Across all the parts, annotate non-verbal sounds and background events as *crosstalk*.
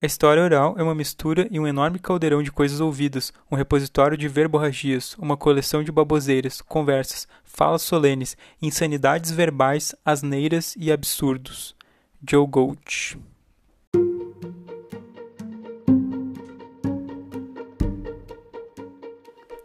A história oral é uma mistura e um enorme caldeirão de coisas ouvidas, um repositório de verborragias, uma coleção de baboseiras, conversas, falas solenes, insanidades verbais, asneiras e absurdos. Joe Gold.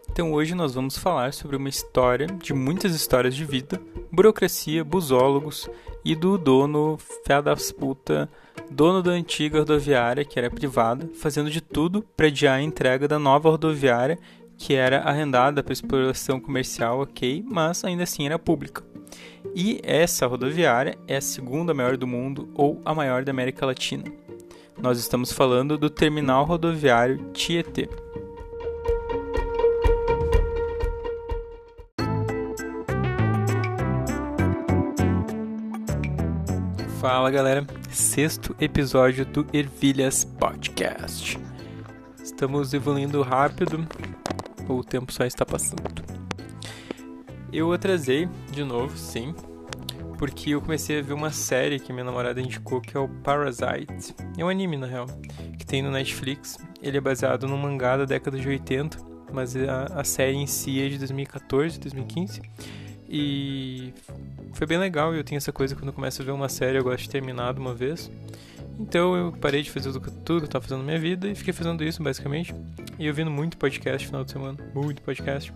Então hoje nós vamos falar sobre uma história de muitas histórias de vida, burocracia, busólogos e do dono fé das puta dono da antiga rodoviária, que era privada, fazendo de tudo para adiar a entrega da nova rodoviária, que era arrendada para exploração comercial, ok, mas ainda assim era pública. E essa rodoviária é a segunda maior do mundo ou a maior da América Latina. Nós estamos falando do terminal rodoviário Tietê. Fala galera, sexto episódio do Ervilhas Podcast. Estamos evoluindo rápido, ou o tempo só está passando. Eu atrasei de novo, sim, porque eu comecei a ver uma série que minha namorada indicou que é o Parasite. É um anime na real, que tem no Netflix. Ele é baseado num mangá da década de 80, mas a, a série em si é de 2014, 2015. E foi bem legal. Eu tenho essa coisa quando começo a ver uma série, eu gosto de terminar de uma vez. Então eu parei de fazer tudo que eu tava fazendo na minha vida e fiquei fazendo isso basicamente. E ouvindo muito podcast no final de semana, muito podcast.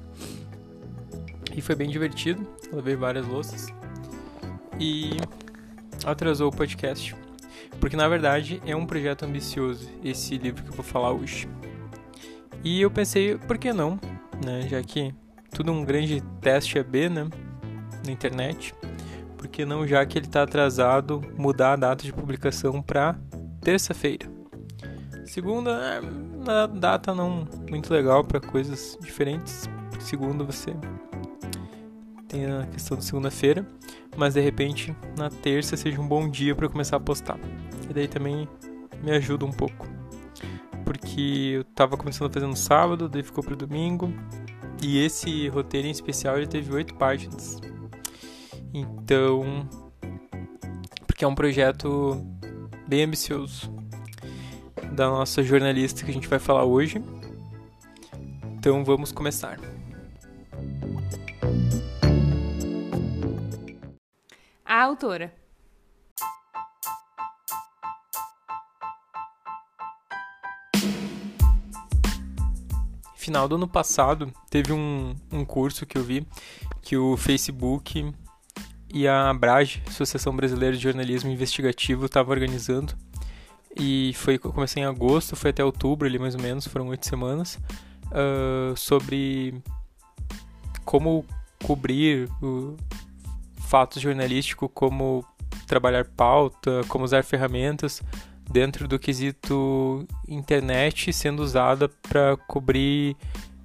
E foi bem divertido, lavei várias louças. E atrasou o podcast. Porque na verdade é um projeto ambicioso esse livro que eu vou falar hoje. E eu pensei, por que não? Né? Já que tudo um grande teste AB, né? Na internet. Porque não, já que ele está atrasado, mudar a data de publicação para terça-feira. Segunda, é uma data não muito legal para coisas diferentes. Segunda você tem a questão de segunda-feira, mas de repente na terça seja um bom dia para começar a postar. E daí também me ajuda um pouco. Porque eu estava começando a fazer no sábado, daí ficou pro domingo, e esse roteiro em especial ele teve oito páginas. Então, porque é um projeto bem ambicioso da nossa jornalista que a gente vai falar hoje. Então vamos começar. A autora. final do ano passado, teve um, um curso que eu vi que o Facebook e a Abrage, Associação Brasileira de Jornalismo Investigativo, estavam organizando. E foi comecei em agosto, foi até outubro ali mais ou menos, foram oito semanas, uh, sobre como cobrir o fatos jornalístico, como trabalhar pauta, como usar ferramentas dentro do quesito internet sendo usada para cobrir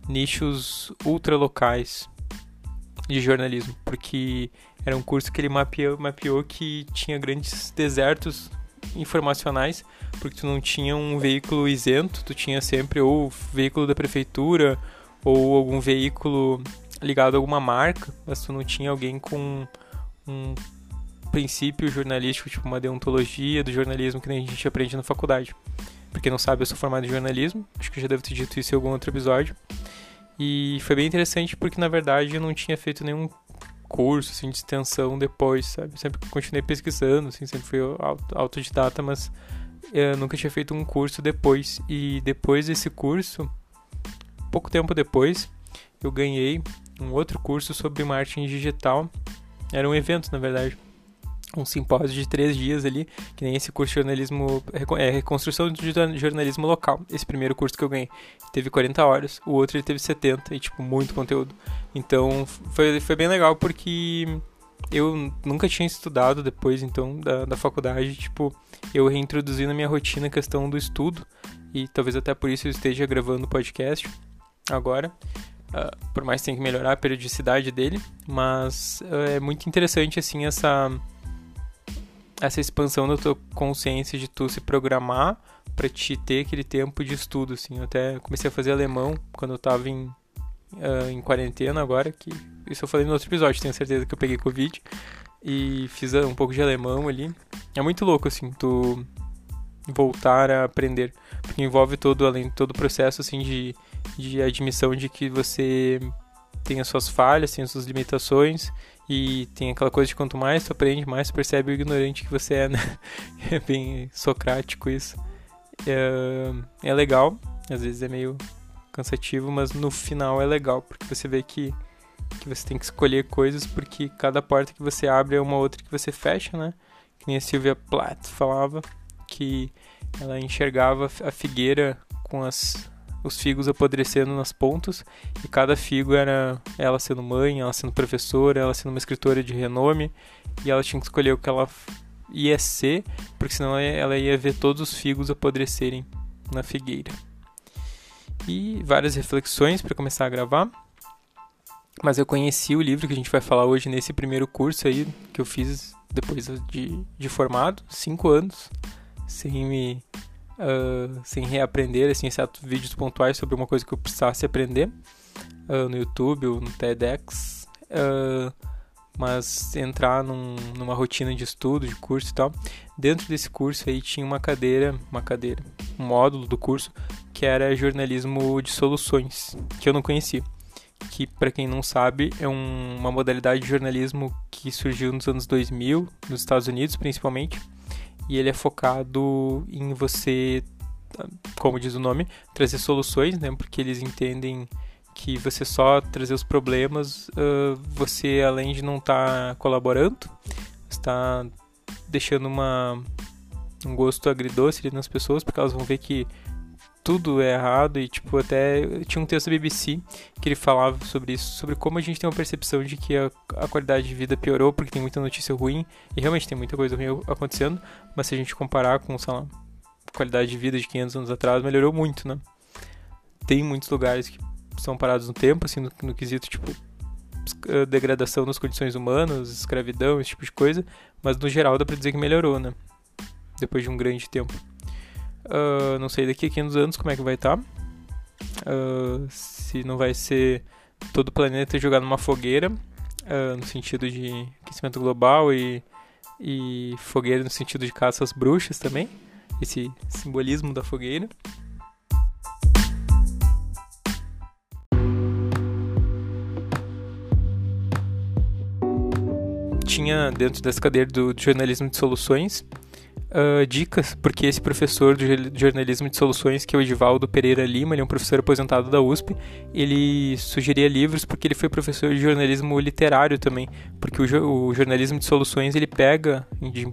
nichos ultra locais de jornalismo, porque era um curso que ele mapeou, mapeou que tinha grandes desertos informacionais, porque tu não tinha um veículo isento, tu tinha sempre ou veículo da prefeitura ou algum veículo ligado a alguma marca, mas tu não tinha alguém com um princípio jornalístico, tipo uma deontologia do jornalismo que nem a gente aprende na faculdade. Porque não sabe, eu sou formado em jornalismo, acho que eu já devo ter dito isso em algum outro episódio. E foi bem interessante porque na verdade eu não tinha feito nenhum curso assim, de extensão depois, sabe? Sempre continuei pesquisando, assim, sempre fui autodidata, mas eu nunca tinha feito um curso depois. E depois desse curso, pouco tempo depois, eu ganhei um outro curso sobre marketing digital. Era um evento, na verdade um simpósio de três dias ali, que nem esse curso de jornalismo, é, reconstrução de jornalismo local. Esse primeiro curso que eu ganhei teve 40 horas, o outro ele teve 70 e, tipo, muito conteúdo. Então, foi, foi bem legal porque eu nunca tinha estudado depois, então, da, da faculdade, tipo, eu reintroduzi na minha rotina a questão do estudo e talvez até por isso eu esteja gravando o podcast agora. Uh, por mais que tenha que melhorar a periodicidade dele, mas uh, é muito interessante assim essa essa expansão da tua consciência de tu se programar para te ter aquele tempo de estudo, assim. Eu até comecei a fazer alemão quando eu tava em, uh, em quarentena agora, que isso eu falei no outro episódio, tenho certeza que eu peguei Covid. E fiz um pouco de alemão ali. É muito louco, assim, tu voltar a aprender, porque envolve todo além todo o processo assim de, de admissão de que você tem as suas falhas, tem as suas limitações e tem aquela coisa de quanto mais tu aprende, mais tu percebe o ignorante que você é, né? *laughs* É bem socrático isso. É, é legal, às vezes é meio cansativo, mas no final é legal, porque você vê que, que você tem que escolher coisas, porque cada porta que você abre é uma outra que você fecha, né? Que nem a Sylvia Plath falava, que ela enxergava a figueira com as, os figos apodrecendo nas pontas, e cada figo era ela sendo mãe, ela sendo professora, ela sendo uma escritora de renome, e ela tinha que escolher o que ela ia ser, porque senão ela ia ver todos os figos apodrecerem na figueira. E várias reflexões para começar a gravar. Mas eu conheci o livro que a gente vai falar hoje nesse primeiro curso aí que eu fiz depois de, de formado, cinco anos, sem me uh, sem reaprender, assim, exceto vídeos pontuais sobre uma coisa que eu precisasse aprender uh, no YouTube ou no TEDx. Uh, mas entrar num, numa rotina de estudo, de curso e tal. Dentro desse curso aí tinha uma cadeira, uma cadeira, um módulo do curso que era jornalismo de soluções, que eu não conhecia. Que, para quem não sabe, é um, uma modalidade de jornalismo que surgiu nos anos 2000, nos Estados Unidos principalmente, e ele é focado em você, como diz o nome, trazer soluções, né? Porque eles entendem que você só trazer os problemas, uh, você além de não estar tá colaborando, está deixando uma, um gosto agridoce nas pessoas, porque elas vão ver que tudo é errado e tipo até tinha um texto da BBC que ele falava sobre isso, sobre como a gente tem uma percepção de que a, a, qualidade de vida piorou porque tem muita notícia ruim e realmente tem muita coisa ruim acontecendo, mas se a gente comparar com, sei lá, qualidade de vida de 500 anos atrás, melhorou muito, né? Tem muitos lugares que são parados no tempo, assim, no, no quesito, tipo, eh, degradação das condições humanas, escravidão, esse tipo de coisa, mas no geral dá pra dizer que melhorou, né? Depois de um grande tempo. Uh, não sei daqui a 500 anos como é que vai estar. Tá. Uh, se não vai ser todo o planeta jogado numa fogueira, uh, no sentido de aquecimento global e, e fogueira no sentido de caça às bruxas também. Esse simbolismo da fogueira. tinha dentro dessa cadeira do, jornalismo de soluções uh, dicas, porque esse professor de jornalismo de soluções, que é o Edivaldo Pereira Lima, ele é um professor aposentado da USP, ele sugeria livros porque ele foi professor de jornalismo literário também, porque o, o jornalismo de soluções ele pega de,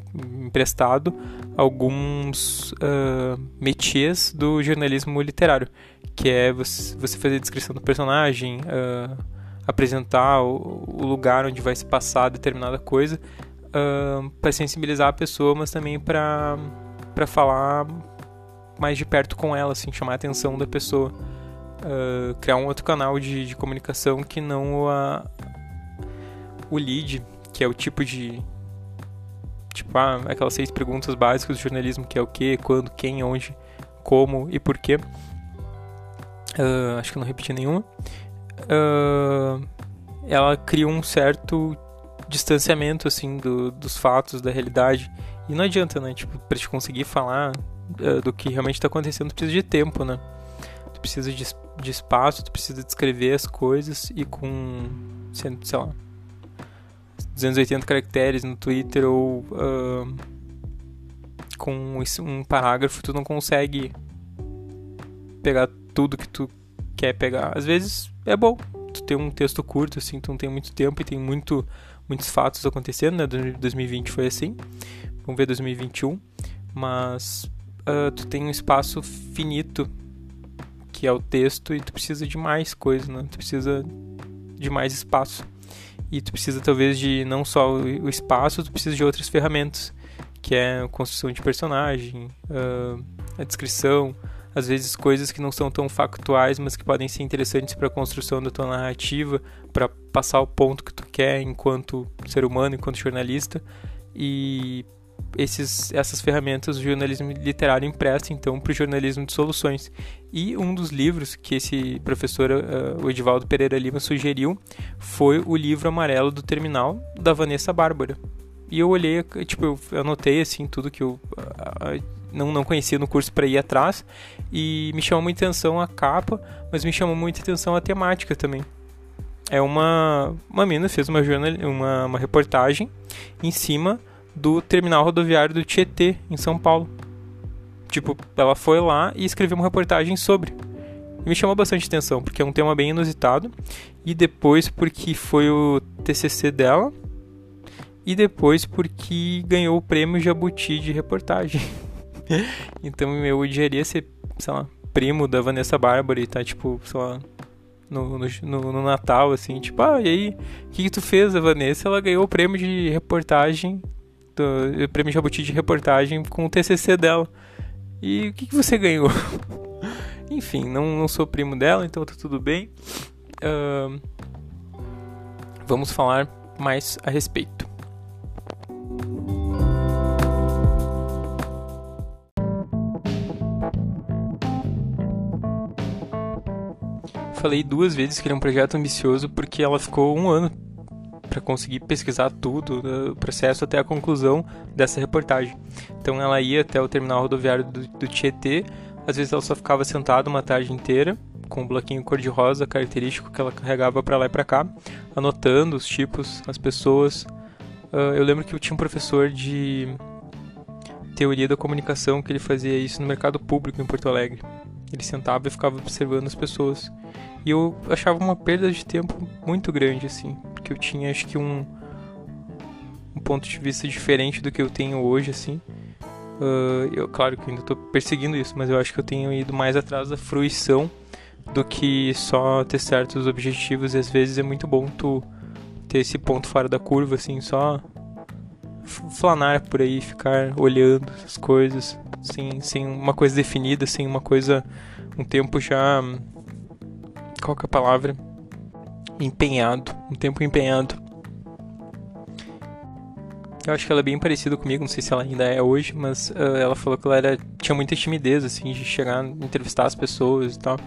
emprestado alguns uh, métiers do jornalismo literário, que é você, fazer a descrição do personagem, uh, apresentar o, o lugar onde vai se passar determinada coisa uh, para sensibilizar a pessoa, mas também para para falar mais de perto com ela, assim, chamar a atenção da pessoa, uh, criar um outro canal de, de comunicação que não a, o lead, que é o tipo de tipo ah, aquelas seis perguntas básicas do jornalismo, que é o que, quando, quem, onde, como e por quê. Uh, acho que não repeti nenhuma uh, ela cria um certo distanciamento assim do, dos fatos da realidade. E não adianta né? Tipo para te conseguir falar uh, do que realmente está acontecendo tu precisa de tempo né? Tu precisa de, de espaço tu precisa descrever as coisas e com sei lá 280 caracteres no Twitter ou uh, com um parágrafo tu não consegue pegar tudo que tu quer pegar. Às vezes é bom. Tu tem um texto curto, assim, tu não tem muito tempo e tem muito, muitos fatos acontecendo, né? 2020 foi assim. Vamos ver 2021. Mas uh, tu tem um espaço finito, que é o texto, e tu precisa de mais coisa, né? Tu precisa de mais espaço. E tu precisa, talvez, de não só o espaço, tu precisa de outras ferramentas, que é a construção de personagem, uh, a descrição, às vezes coisas que não são tão factuais, mas que podem ser interessantes para a construção da tua narrativa, para passar o ponto que tu quer enquanto ser humano, enquanto jornalista. E esses, essas ferramentas o jornalismo literário empresta então para o jornalismo de soluções. E um dos livros que esse professor, uh, o Edivaldo Pereira Lima, sugeriu foi o livro Amarelo do Terminal, da Vanessa Bárbara. E eu olhei, tipo, eu anotei assim tudo que eu uh, não, não conhecia no curso para ir atrás e me chamou muita atenção a capa, mas me chamou muita atenção a temática também. É uma uma mina fez uma jornal, uma, uma reportagem em cima do terminal rodoviário do Tietê em São Paulo. Tipo, ela foi lá e escreveu uma reportagem sobre. E me chamou bastante atenção, porque é um tema bem inusitado. E depois porque foi o TCC dela. E depois porque ganhou o prêmio Jabuti de reportagem. *laughs* *laughs* então eu odiaria ser, sei lá, primo da Vanessa Bárbara e tá, tipo, sei lá, no, no, no Natal, assim, tipo, ah, e aí, o que, que tu fez, a Vanessa? Ela ganhou o prêmio de reportagem, do, o prêmio Jabuti de reportagem com o TCC dela. E o que, que você ganhou? *laughs* Enfim, não, não sou primo dela, então tá tudo bem. Uh, vamos falar mais a respeito. Falei duas vezes que ele é um projeto ambicioso porque ela ficou um ano para conseguir pesquisar tudo, o processo até a conclusão dessa reportagem. Então ela ia até o terminal rodoviário do, do Tietê, às vezes ela só ficava sentada uma tarde inteira, com um bloquinho cor-de-rosa característico que ela carregava para lá e para cá, anotando os tipos, as pessoas. Uh, eu lembro que eu tinha um professor de teoria da comunicação que ele fazia isso no mercado público em Porto Alegre. Ele sentava e ficava observando as pessoas. E eu achava uma perda de tempo muito grande, assim que eu tinha, acho que um, um ponto de vista diferente do que eu tenho hoje, assim. Uh, eu, claro que ainda estou perseguindo isso, mas eu acho que eu tenho ido mais atrás da fruição do que só ter certos objetivos. E às vezes é muito bom tu ter esse ponto fora da curva, assim, só flanar por aí, ficar olhando as coisas, sem, sem uma coisa definida, sem uma coisa, um tempo já. Qual que é a palavra? empenhado, um tempo empenhado. Eu acho que ela é bem parecida comigo, não sei se ela ainda é hoje, mas uh, ela falou que ela era, tinha muita timidez, assim, de chegar, entrevistar as pessoas e tal.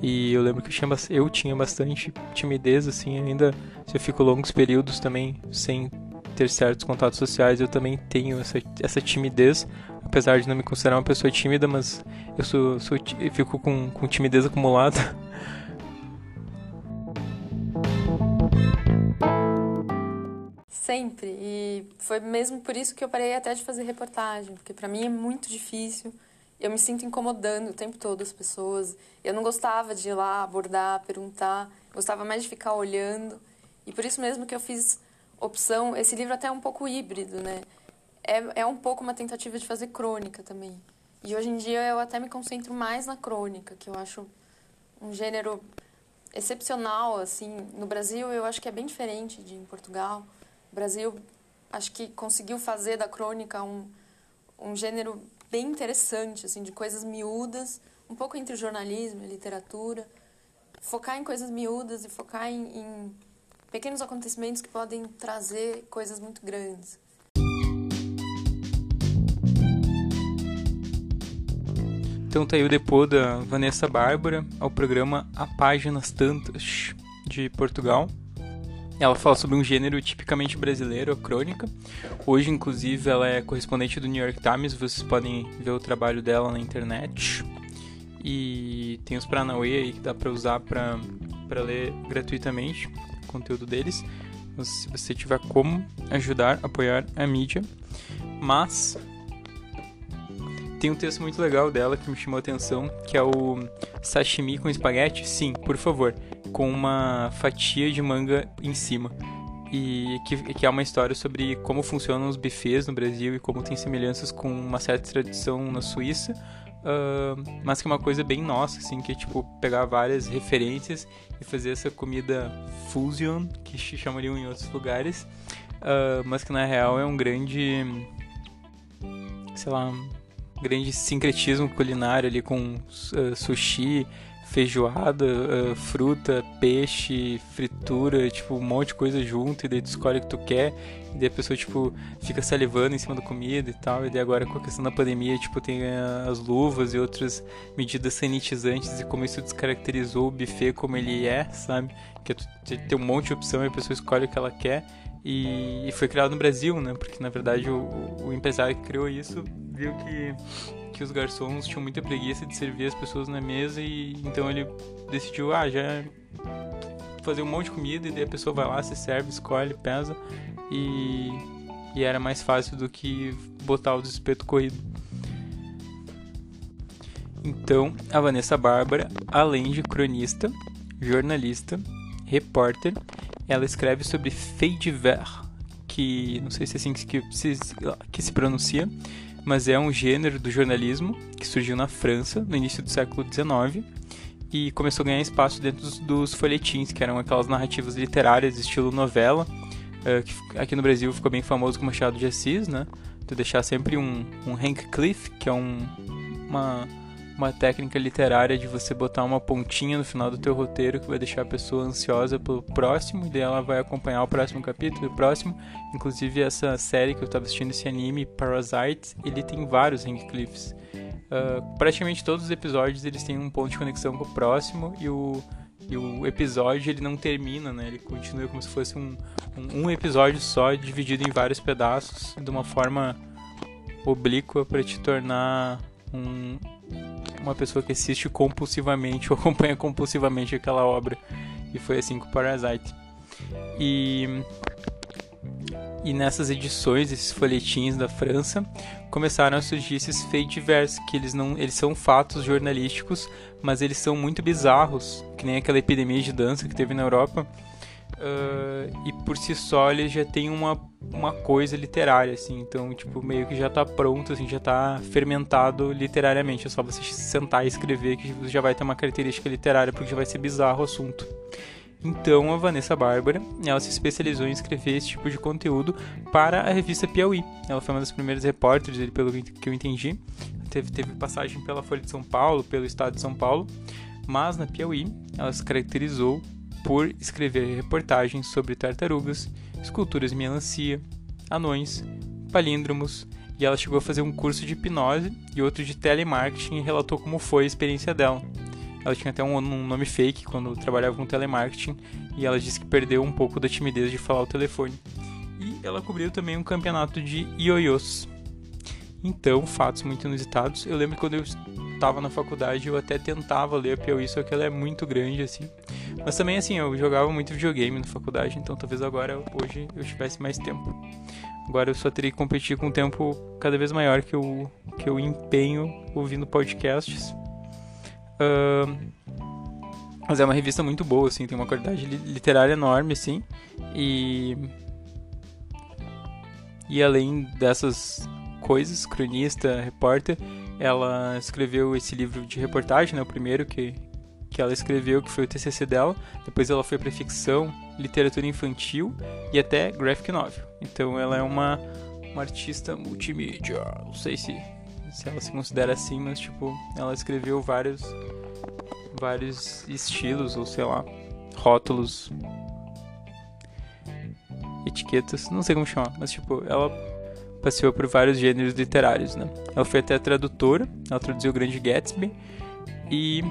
E eu lembro que eu tinha, eu tinha bastante timidez, assim, ainda se eu fico longos períodos também sem ter certos contatos sociais, eu também tenho essa, essa timidez, apesar de não me considerar uma pessoa tímida, mas eu sou, sou eu fico com, com timidez acumulada. *laughs* Sempre. E foi mesmo por isso que eu parei até de fazer reportagem, porque para mim é muito difícil. Eu me sinto incomodando o tempo todo as pessoas. Eu não gostava de ir lá abordar, perguntar. Gostava mais de ficar olhando. E por isso mesmo que eu fiz opção. Esse livro até é um pouco híbrido, né? É, é um pouco uma tentativa de fazer crônica também. E hoje em dia eu até me concentro mais na crônica, que eu acho um gênero excepcional, assim. No Brasil eu acho que é bem diferente de em Portugal. O Brasil, acho que conseguiu fazer da crônica um, um gênero bem interessante, assim, de coisas miúdas, um pouco entre jornalismo e literatura. Focar em coisas miúdas e focar em, em pequenos acontecimentos que podem trazer coisas muito grandes. Então tá aí o depô da Vanessa Bárbara ao programa A Páginas Tantas de Portugal. Ela fala sobre um gênero tipicamente brasileiro, a crônica. Hoje, inclusive, ela é correspondente do New York Times, vocês podem ver o trabalho dela na internet. E tem os Paranauê aí que dá para usar para ler gratuitamente conteúdo deles. Se você tiver como ajudar, apoiar a mídia. Mas tem um texto muito legal dela que me chamou a atenção, que é o sashimi com espaguete. Sim, por favor com uma fatia de manga em cima. E que, que é uma história sobre como funcionam os buffets no Brasil e como tem semelhanças com uma certa tradição na Suíça. Uh, mas que é uma coisa bem nossa, assim, que é tipo pegar várias referências e fazer essa comida fusion, que chamariam em outros lugares, uh, mas que na real é um grande, sei lá, um grande sincretismo culinário ali com uh, sushi, feijoada, uh, fruta, peixe, fritura, tipo, um monte de coisa junto, e daí tu escolhe o que tu quer, e daí a pessoa, tipo, fica salivando em cima da comida e tal, e daí agora com a questão da pandemia, tipo, tem uh, as luvas e outras medidas sanitizantes, e como isso descaracterizou o buffet como ele é, sabe? Que ter um monte de opção e a pessoa escolhe o que ela quer, e, e foi criado no Brasil, né? Porque, na verdade, o, o empresário que criou isso viu que que os garçons tinham muita preguiça de servir as pessoas na mesa e então ele decidiu, ah, já fazer um monte de comida e daí a pessoa vai lá, se serve, escolhe, pesa e, e era mais fácil do que botar o espeto corrido. Então, a Vanessa Bárbara, além de cronista, jornalista, repórter, ela escreve sobre fait que não sei se é assim que se, que se pronuncia, mas é um gênero do jornalismo que surgiu na França no início do século XIX e começou a ganhar espaço dentro dos, dos folhetins, que eram aquelas narrativas literárias estilo novela, uh, que aqui no Brasil ficou bem famoso com Machado de Assis, né? Tu deixar sempre um, um Hank Cliff, que é um, uma uma técnica literária de você botar uma pontinha no final do teu roteiro que vai deixar a pessoa ansiosa pelo próximo, e daí ela vai acompanhar o próximo capítulo, o próximo. Inclusive essa série que eu estava assistindo, esse anime, Parasite, ele tem vários Hank Cliffs. Uh, praticamente todos os episódios eles têm um ponto de conexão com o próximo e o, e o episódio ele não termina, né? Ele continua como se fosse um, um, um episódio só dividido em vários pedaços de uma forma oblíqua para te tornar um, uma pessoa que assiste compulsivamente *laughs* ou acompanha compulsivamente aquela obra. E foi assim com Parasite. E, e nessas edições, esses folhetins da França, começaram a surgir esses faits divers, que eles não eles são fatos jornalísticos, mas eles são muito bizarros, que nem aquela epidemia de dança que teve na Europa Uh, e por si só ele já tem uma, uma coisa literária, assim, então, tipo, meio que já tá pronto, assim, já tá fermentado literariamente. É só você sentar e escrever que já vai ter uma característica literária, porque já vai ser bizarro o assunto. Então a Vanessa Bárbara, ela se especializou em escrever esse tipo de conteúdo para a revista Piauí. Ela foi uma das primeiras repórteres, pelo que eu entendi. Teve, teve passagem pela Folha de São Paulo, pelo Estado de São Paulo, mas na Piauí ela se caracterizou por escrever reportagens sobre tartarugas, esculturas de melancia, anões, palíndromos, e ela chegou a fazer um curso de hipnose e outro de telemarketing e relatou como foi a experiência dela. Ela tinha até um, um nome fake quando trabalhava com telemarketing e ela disse que perdeu um pouco da timidez de falar o telefone. E ela cobriu também um campeonato de ioiôs. Então, fatos muito inusitados. Eu lembro quando eu estava na faculdade, eu até tentava ler a Piauí, só que ela é muito grande, assim. Mas também, assim, eu jogava muito videogame na faculdade, então talvez agora, hoje, eu tivesse mais tempo. Agora eu só teria que competir com um tempo cada vez maior que eu, que eu empenho ouvindo podcasts. Uh, mas é uma revista muito boa, assim, tem uma qualidade literária enorme, assim. E. E além dessas coisas, cronista, repórter, ela escreveu esse livro de reportagem, né, o primeiro que, que ela escreveu, que foi o TCC dela. Depois ela foi para ficção, literatura infantil e até graphic novel. Então ela é uma, uma artista multimídia. Não sei se, se ela se considera assim, mas tipo, ela escreveu vários vários estilos ou sei lá, rótulos, etiquetas, não sei como chamar, mas tipo, ela passeou por vários gêneros literários, né? Ela foi até tradutora, ela traduziu o Grande Gatsby e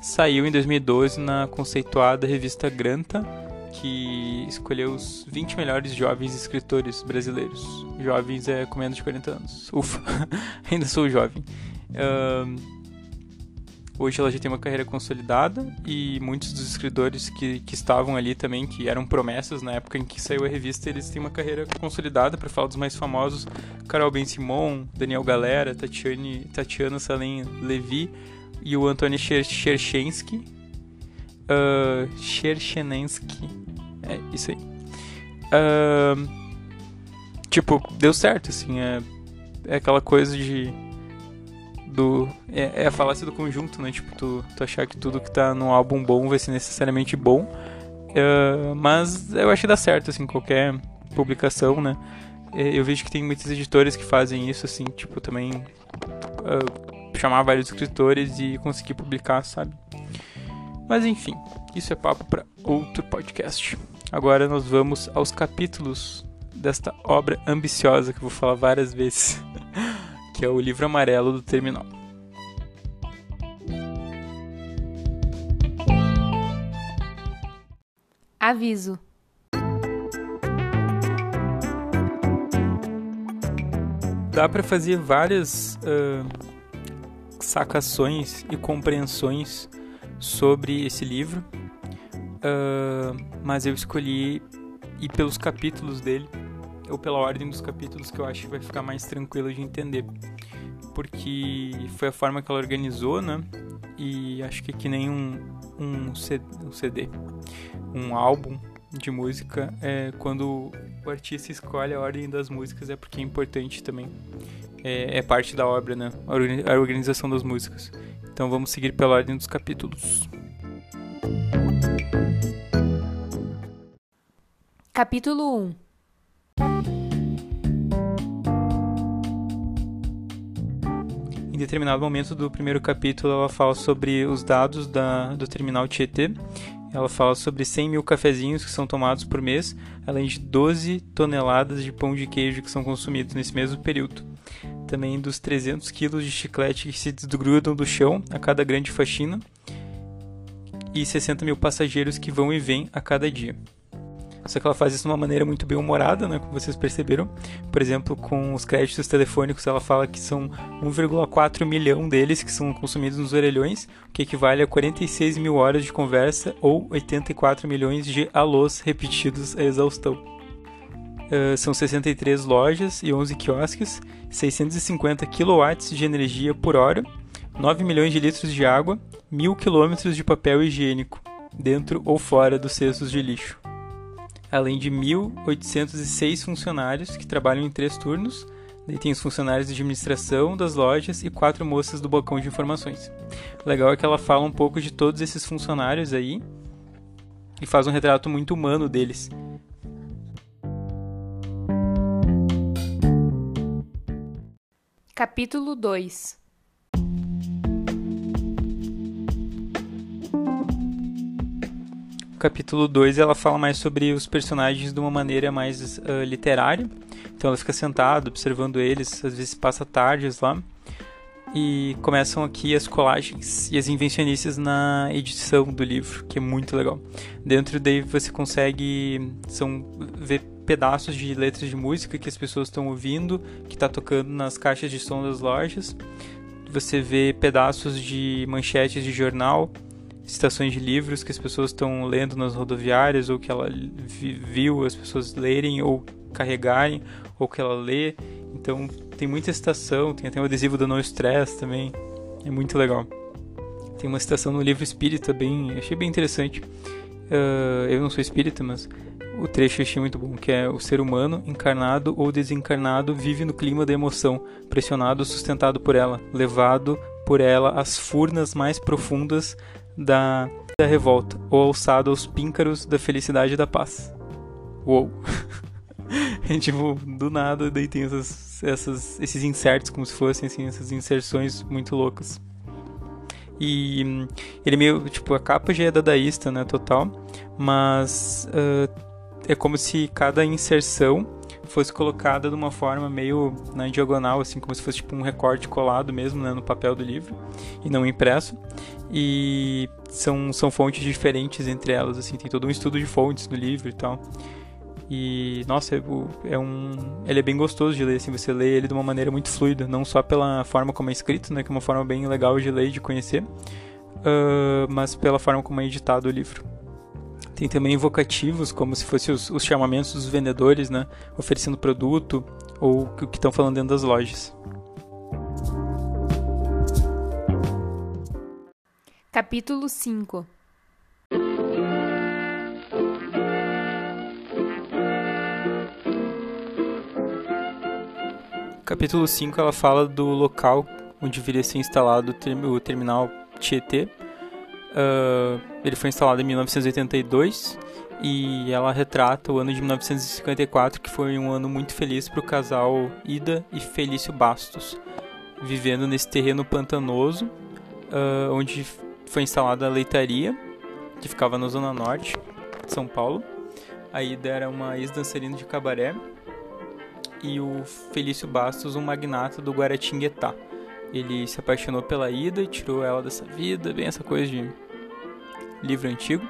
saiu em 2012 na conceituada revista Granta, que escolheu os 20 melhores jovens escritores brasileiros. Jovens é com menos de 40 anos. Ufa, *laughs* ainda sou jovem. Uh, Hoje ela já tem uma carreira consolidada e muitos dos escritores que, que estavam ali também, que eram promessas na época em que saiu a revista, eles têm uma carreira consolidada. Para falar dos mais famosos, Carol Ben Simon, Daniel Galera, Tatiane, Tatiana Salem Levi e o Antônio Cherchensky. Uh, Cherchensky. É, isso aí. Uh, tipo, deu certo, assim. É, é aquela coisa de do. É, é, a falácia do conjunto, né? Tipo, tu, tu achar que tudo que tá num álbum bom vai ser necessariamente bom. Uh, mas eu acho que dá certo, assim, qualquer publicação, né? É, eu vejo que tem muitos editores que fazem isso, assim, tipo, também uh, chamar vários escritores e conseguir publicar, sabe? Mas enfim, isso é papo para outro podcast. Agora nós vamos aos capítulos desta obra ambiciosa que eu vou falar várias vezes. *laughs* que é o livro amarelo do terminal. Aviso: dá para fazer várias uh, sacações e compreensões sobre esse livro, uh, mas eu escolhi ir pelos capítulos dele, ou pela ordem dos capítulos que eu acho que vai ficar mais tranquilo de entender, porque foi a forma que ela organizou, né? E acho que é que nem um, um CD, um álbum de música, é, quando o artista escolhe a ordem das músicas é porque é importante também. É, é parte da obra, né? A organização das músicas. Então vamos seguir pela ordem dos capítulos. Capítulo 1 Em determinado momento do primeiro capítulo, ela fala sobre os dados da, do terminal Tietê ela fala sobre 100 mil cafezinhos que são tomados por mês, além de 12 toneladas de pão de queijo que são consumidos nesse mesmo período. Também dos 300 quilos de chiclete que se desgrudam do chão a cada grande faxina e 60 mil passageiros que vão e vêm a cada dia. Só que ela faz isso de uma maneira muito bem humorada, né, como vocês perceberam. Por exemplo, com os créditos telefônicos, ela fala que são 1,4 milhão deles que são consumidos nos orelhões, o que equivale a 46 mil horas de conversa ou 84 milhões de alôs repetidos a exaustão. Uh, são 63 lojas e 11 quiosques, 650 kW de energia por hora, 9 milhões de litros de água, 1.000 quilômetros de papel higiênico, dentro ou fora dos cestos de lixo além de 1.806 funcionários que trabalham em três turnos. Daí tem os funcionários de administração das lojas e quatro moças do balcão de informações. O legal é que ela fala um pouco de todos esses funcionários aí e faz um retrato muito humano deles. Capítulo 2 capítulo 2 ela fala mais sobre os personagens de uma maneira mais uh, literária. Então ela fica sentada observando eles, às vezes passa tardes lá. E começam aqui as colagens e as invencionices na edição do livro, que é muito legal. Dentro daí você consegue são ver pedaços de letras de música que as pessoas estão ouvindo, que está tocando nas caixas de som das lojas. Você vê pedaços de manchetes de jornal citações de livros que as pessoas estão lendo nas rodoviárias ou que ela viu as pessoas lerem ou carregarem ou que ela lê. Então tem muita citação, tem até um adesivo do No Stress também. É muito legal. Tem uma citação no livro Espírita bem, achei bem interessante. Uh, eu não sou espírita, mas o trecho achei muito bom, que é o ser humano, encarnado ou desencarnado, vive no clima da emoção, pressionado sustentado por ela, levado por ela às furnas mais profundas da, da revolta, ou alçado aos píncaros da felicidade e da paz. Uou! é *laughs* tipo, do nada, daí tem essas, essas, esses insertos, como se fossem assim, essas inserções muito loucas. E ele meio, tipo, a capa já é dadaísta, né, total, mas uh, é como se cada inserção fosse colocada de uma forma meio na diagonal, assim, como se fosse tipo um recorte colado mesmo né, no papel do livro e não impresso. E são, são fontes diferentes entre elas, assim, tem todo um estudo de fontes no livro e tal. E nossa, é, é um, ele é bem gostoso de ler, assim, você lê ele de uma maneira muito fluida, não só pela forma como é escrito, né, que é uma forma bem legal de ler e de conhecer, uh, mas pela forma como é editado o livro. Tem também invocativos, como se fossem os, os chamamentos dos vendedores, né? Oferecendo produto ou o que estão falando dentro das lojas. Capítulo 5 Capítulo 5 ela fala do local onde viria ser instalado o terminal Tietê, Uh, ele foi instalado em 1982 e ela retrata o ano de 1954, que foi um ano muito feliz para o casal Ida e Felício Bastos, vivendo nesse terreno pantanoso, uh, onde foi instalada a leitaria, que ficava na zona norte de São Paulo. A Ida era uma ex-dançarina de cabaré e o Felício Bastos, um magnata do Guaratinguetá. Ele se apaixonou pela Ida e tirou ela dessa vida, bem essa coisa de livro antigo.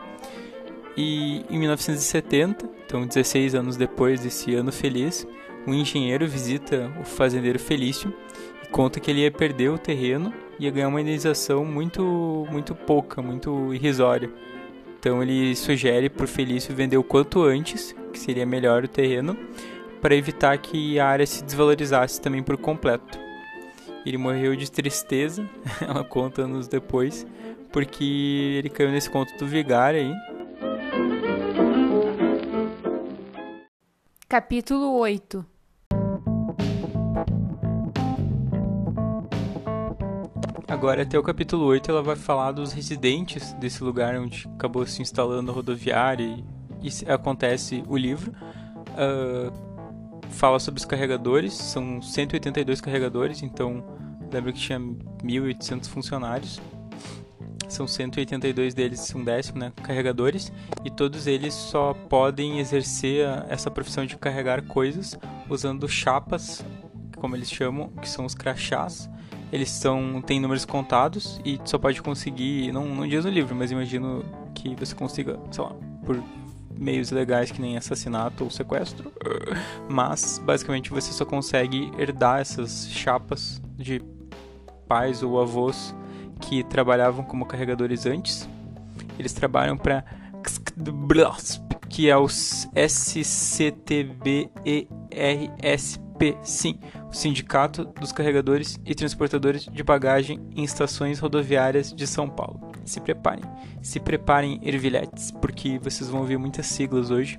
E em 1970, então 16 anos depois desse ano feliz, um engenheiro visita o fazendeiro Felício e conta que ele ia perder o terreno e ia ganhar uma indenização muito, muito pouca, muito irrisória. Então ele sugere para o Felício vender o quanto antes, que seria melhor o terreno, para evitar que a área se desvalorizasse também por completo. Ele morreu de tristeza, *laughs* ela conta anos depois, porque ele caiu nesse conto do vigário aí. Capítulo 8 Agora, até o capítulo 8, ela vai falar dos residentes desse lugar onde acabou se instalando a rodoviária e, e acontece o livro. Uh, fala sobre os carregadores, são 182 carregadores, então lembra que tinha 1.800 funcionários. São 182 deles, um décimo, né, carregadores, e todos eles só podem exercer essa profissão de carregar coisas usando chapas, como eles chamam, que são os crachás. Eles são têm números contados e só pode conseguir, não, não diz no livro, mas imagino que você consiga, sei lá, por meios legais que nem assassinato ou sequestro, mas basicamente você só consegue herdar essas chapas de pais ou avós que trabalhavam como carregadores antes. Eles trabalham para que é o SCTBERSP, sim, o Sindicato dos Carregadores e Transportadores de Bagagem em Estações Rodoviárias de São Paulo. Se preparem, se preparem, ervilhetes, porque vocês vão ouvir muitas siglas hoje,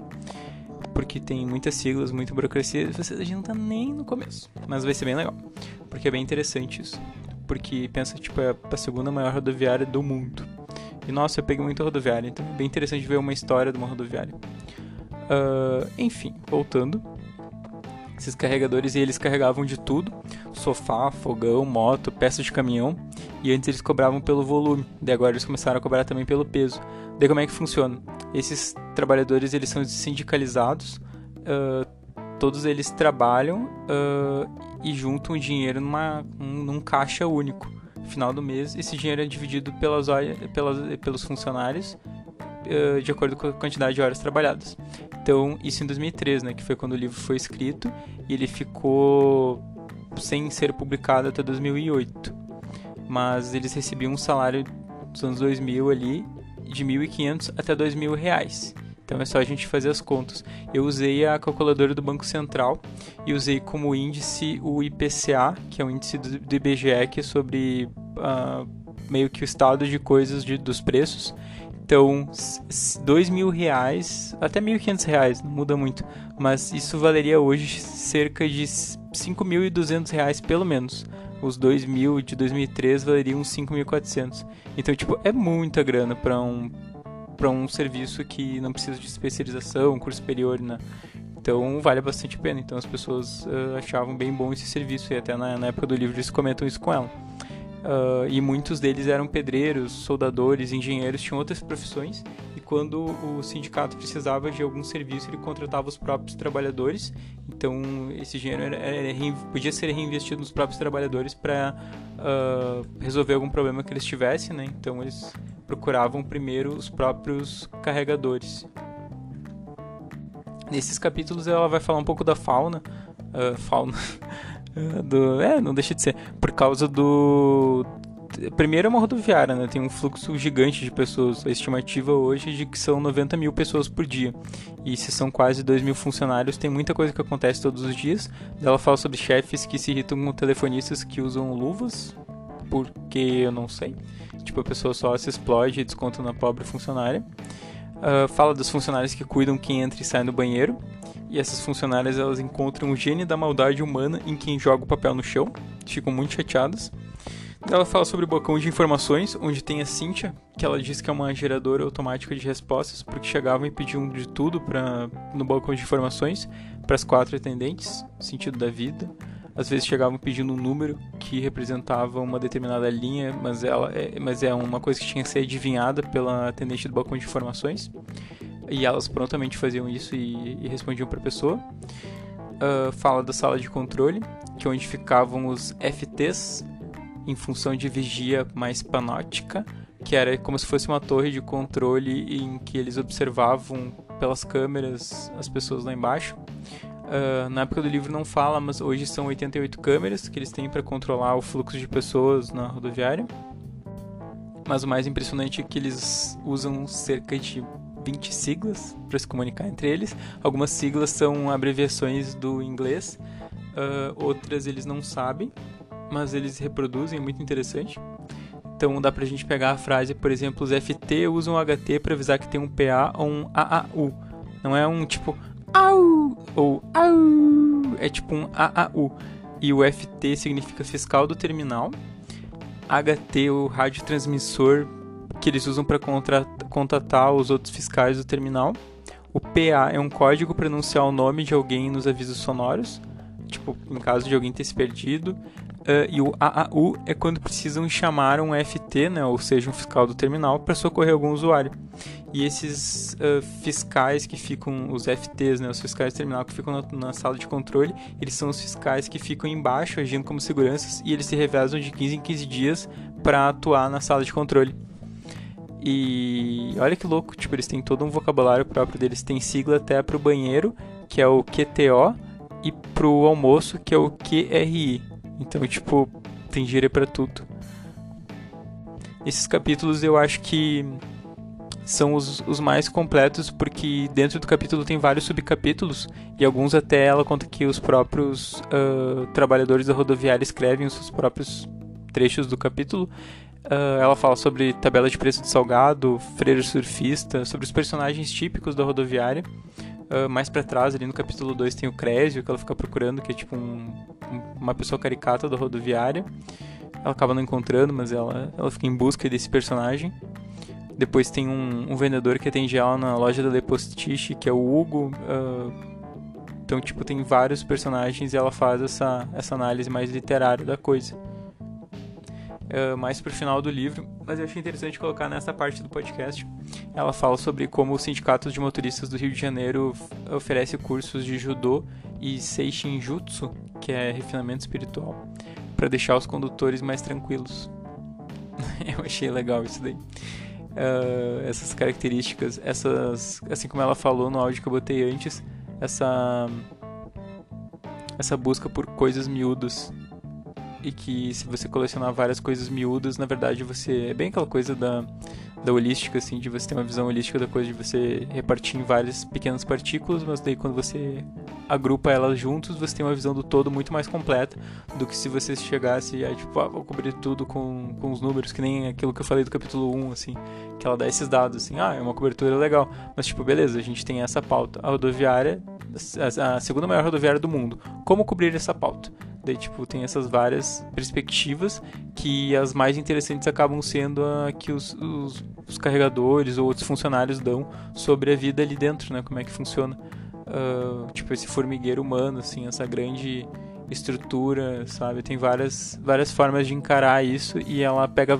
porque tem muitas siglas, muita burocracia, vocês a gente não tá nem no começo, mas vai ser bem legal, porque é bem interessante isso porque pensa, tipo, é a segunda maior rodoviária do mundo. E nossa, eu peguei muita rodoviária, então é bem interessante ver uma história de uma rodoviária. Uh, enfim, voltando. Esses carregadores, eles carregavam de tudo: sofá, fogão, moto, peças de caminhão. E antes eles cobravam pelo volume, daí agora eles começaram a cobrar também pelo peso. Daí como é que funciona? Esses trabalhadores, eles são sindicalizados, uh, todos eles trabalham uh, e juntam dinheiro numa, um, num caixa único. No final do mês, esse dinheiro é dividido pelas, pelas, pelos funcionários uh, de acordo com a quantidade de horas trabalhadas. Então, isso em 2003, né, que foi quando o livro foi escrito, e ele ficou sem ser publicado até 2008. Mas eles recebiam um salário dos anos 2000 ali de 1.500 até 2.000 reais. Então é só a gente fazer as contas. Eu usei a calculadora do Banco Central e usei como índice o IPCA, que é o índice do, IBGE, que é sobre uh, meio que o estado de coisas de, dos preços. Então, dois mil reais, até mil e quinhentos reais, não muda muito, mas isso valeria hoje cerca de cinco mil e duzentos reais pelo menos. Os dois mil de 2003 valeriam cinco mil quatrocentos. Então, tipo, é muita grana para um para um serviço que não precisa de especialização, curso superior, né? Então vale bastante a pena. Então as pessoas uh, achavam bem bom esse serviço e até na, na, época do livro eles comentam isso com ela. Uh, e muitos deles eram pedreiros, soldadores, engenheiros, tinham outras profissões. E quando o sindicato precisava de algum serviço, ele contratava os próprios trabalhadores. Então esse dinheiro era, era, podia ser reinvestido nos próprios trabalhadores para uh, ah, resolver algum problema que eles tivessem, né? Então eles procuravam primeiro os próprios carregadores. Nesses capítulos ela vai falar um pouco da fauna, uh, fauna *laughs* do, é, não deixa de ser, por causa do primeiro é uma rodoviária, né? Tem um fluxo gigante de pessoas. A estimativa hoje é de que são 90 mil pessoas por dia. E se são quase 2 mil funcionários, tem muita coisa que acontece todos os dias. Ela fala sobre chefes que se irritam com telefonistas que usam luvas, porque eu não sei. Tipo, a pessoa só se explode e desconta na pobre funcionária. Uh, fala dos funcionários que cuidam quem entra e sai do banheiro. E essas funcionárias elas encontram o gênio da maldade humana em quem joga o papel no chão. Ficam muito chateadas. Ela fala sobre o balcão de informações, onde tem a Cynthia, que ela diz que é uma geradora automática de respostas, porque chegavam e pediam de tudo pra, no balcão de informações para as quatro atendentes, sentido da vida, às vezes chegavam pedindo um número que representava uma determinada linha, mas, ela é, mas é uma coisa que tinha que ser adivinhada pela atendente do balcão de informações. E elas prontamente faziam isso e, e respondiam para a pessoa. Uh, fala da sala de controle, que é onde ficavam os FTs, em função de vigia mais panótica, que era como se fosse uma torre de controle em que eles observavam pelas câmeras as pessoas lá embaixo. Uh, na época do livro não fala, mas hoje são 88 câmeras que eles têm para controlar o fluxo de pessoas na rodoviária. Mas o mais impressionante é que eles usam cerca de 20 siglas para se comunicar entre eles. Algumas siglas são abreviações do inglês, uh, outras eles não sabem, mas eles reproduzem, é muito interessante. Então dá pra gente pegar a frase, por exemplo, os FT usam HT para avisar que tem um PA ou um AAU. Não é um tipo AU ou AU, é tipo um AAU. E o FT significa fiscal do terminal. HT, o radiotransmissor que eles usam para contatar os outros fiscais do terminal. O PA é um código para anunciar o nome de alguém nos avisos sonoros, tipo, em caso de alguém ter se perdido. Uh, e o AAU é quando precisam chamar um FT, né, ou seja, um fiscal do terminal, para socorrer algum usuário. E esses uh, fiscais que ficam, os FTs, né, os fiscais do terminal que ficam na, na, sala de controle, eles são os fiscais que ficam embaixo agindo como seguranças e eles se revezam de 15 em 15 dias para atuar na sala de controle. E olha que louco, tipo, eles têm todo um vocabulário próprio deles, tem sigla até pro banheiro, que é o QTO, e pro almoço, que é o QRI. Então, tipo, tem gíria para tudo. Esses capítulos eu acho que são os, os mais completos porque dentro do capítulo tem vários subcapítulos e alguns até ela conta que os próprios uh, trabalhadores da rodoviária escrevem os seus próprios trechos do capítulo. Uh, ela fala sobre tabela de preço de salgado, freira surfista, sobre os personagens típicos da rodoviária. Uh, mais para trás, ali no capítulo 2, tem o Crésio, que ela fica procurando, que é tipo um, uma pessoa caricata da rodoviária. Ela acaba não encontrando, mas ela, ela fica em busca desse personagem. Depois tem um, um vendedor que atende ela na loja da Le Postiche, que é o Hugo. Uh, então, tipo, tem vários personagens e ela faz essa, essa análise mais literária da coisa. Uh, mais pro final do livro, mas eu achei interessante colocar nessa parte do podcast. Ela fala sobre como o Sindicato de Motoristas do Rio de Janeiro oferece cursos de judô e seishinjutsu, que é refinamento espiritual, para deixar os condutores mais tranquilos. *laughs* eu achei legal isso daí. Uh, essas características, essas, assim como ela falou no áudio que eu botei antes, essa essa busca por coisas miúdas e que se você colecionar várias coisas miúdas, na verdade você é bem aquela coisa da da holística assim, de você ter uma visão holística da coisa de você repartir em várias pequenas partículas, mas daí quando você agrupa elas juntos, você tem uma visão do todo muito mais completa do que se você chegasse aí, tipo, ah, vou cobrir tudo com, com os números, que nem aquilo que eu falei do capítulo 1, assim, que ela dá esses dados, assim, ah, é uma cobertura legal, mas tipo, beleza, a gente tem essa pauta, a rodoviária, a, segunda maior rodoviária do mundo, como cobrir essa pauta? Daí, tipo, tem essas várias perspectivas que as mais interessantes acabam sendo a que os, os, os carregadores ou outros funcionários dão sobre a vida ali dentro, né? Como é que funciona. Uh, tipo, esse formigueiro humano, assim, essa grande estrutura, sabe? Tem várias, várias formas de encarar isso e ela pega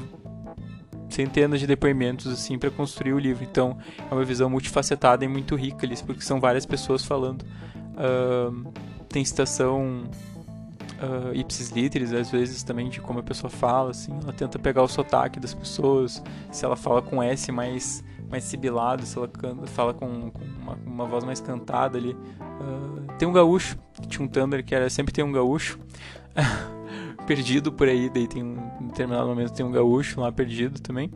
centenas de depoimentos assim para construir o livro. Então é uma visão multifacetada e muito rica ali, porque são várias pessoas falando. Uh, tem citação uh, ipsis literis, às vezes também de como a pessoa fala, assim, ela tenta pegar o sotaque das pessoas, se ela fala com S mais, mais sibilado, se ela canta, fala com, com uma, uma, voz mais cantada ali. Uh, tem um gaúcho, tinha um Tumblr que era sempre tem um gaúcho, *laughs* perdido por aí, daí tem um, em determinado momento tem um gaúcho lá perdido também.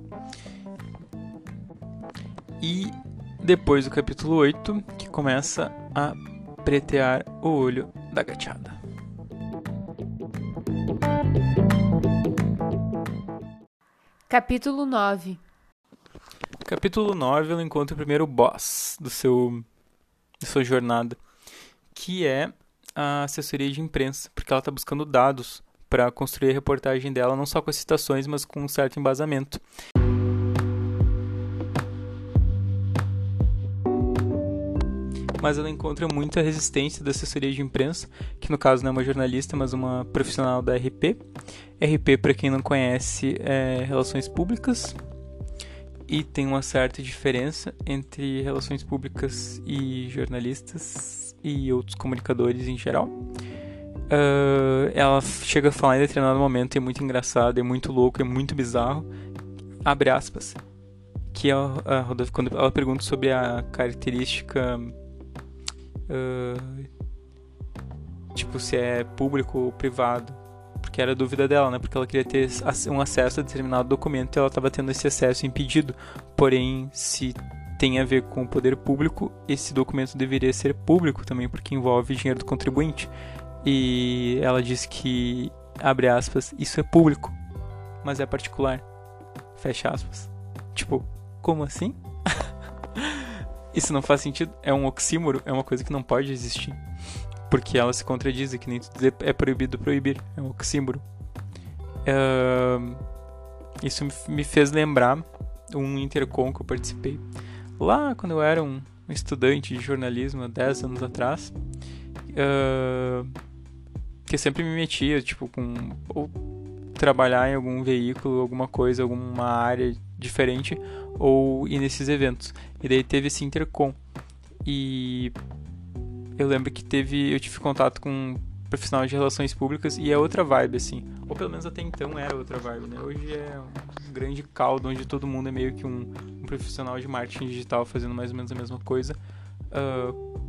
E depois do capítulo 8, que começa a pretear o olho da gateada. Capítulo 9 Capítulo 9 ela encontra o primeiro boss do seu, da sua jornada, que é a assessoria de imprensa, porque ela está buscando dados para construir a reportagem dela, não só com as citações, mas com um certo embasamento. mas ela encontra muita resistência da assessoria de imprensa, que no caso não é uma jornalista, mas uma profissional da RP. RP, para quem não conhece, é Relações Públicas, e tem uma certa diferença entre relações públicas e jornalistas e outros comunicadores em geral. Uh, ela chega a falar em determinado momento, é muito engraçado, é muito louco, é muito bizarro. Abre aspas. Que ela, quando ela pergunta sobre a característica uh, tipo, se é público ou privado. Porque era dúvida dela, né? Porque ela queria ter um acesso a determinado documento e ela estava tendo esse acesso impedido. Porém, se tem a ver com o poder público, esse documento deveria ser público também, porque envolve dinheiro do contribuinte. E ela disse que, abre aspas, isso é público, mas é particular. Fecha aspas. Tipo, como assim? *laughs* Isso não faz sentido. É um oxímoro, é uma coisa que não pode existir. Porque ela se contradiz, que nem tudo é proibido proibir. É um oxímoro. Uh, isso me fez lembrar um intercom que eu participei. Lá quando eu era um estudante de jornalismo, há 10 anos atrás. Uh, que sempre me metia, tipo, com... Ou trabalhar em algum veículo, alguma coisa, alguma área diferente ou ir nesses eventos. E daí teve esse intercom. E eu lembro que teve, eu tive contato com um profissional de relações públicas e é outra vibe assim. Ou pelo menos até então era outra vibe, né? Hoje é um grande caldo onde todo mundo é meio que um, um profissional de marketing digital fazendo mais ou menos a mesma coisa. Uh,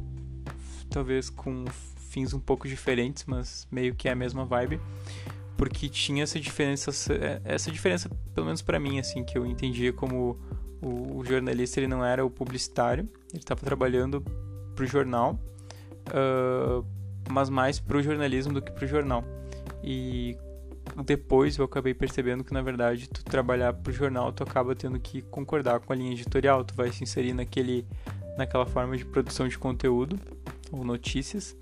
talvez com fins um pouco diferentes, mas meio que é a mesma vibe porque tinha essa diferença, essa diferença, pelo menos para mim, assim, que eu entendia como o, o, jornalista ele não era o publicitário, ele estava trabalhando para o jornal, uh, mas mais para o jornalismo do que para o jornal. E depois eu acabei percebendo que na verdade tu trabalhar para o jornal tu acaba tendo que concordar com a linha editorial, tu vai se inserir naquele, naquela forma de produção de conteúdo ou notícias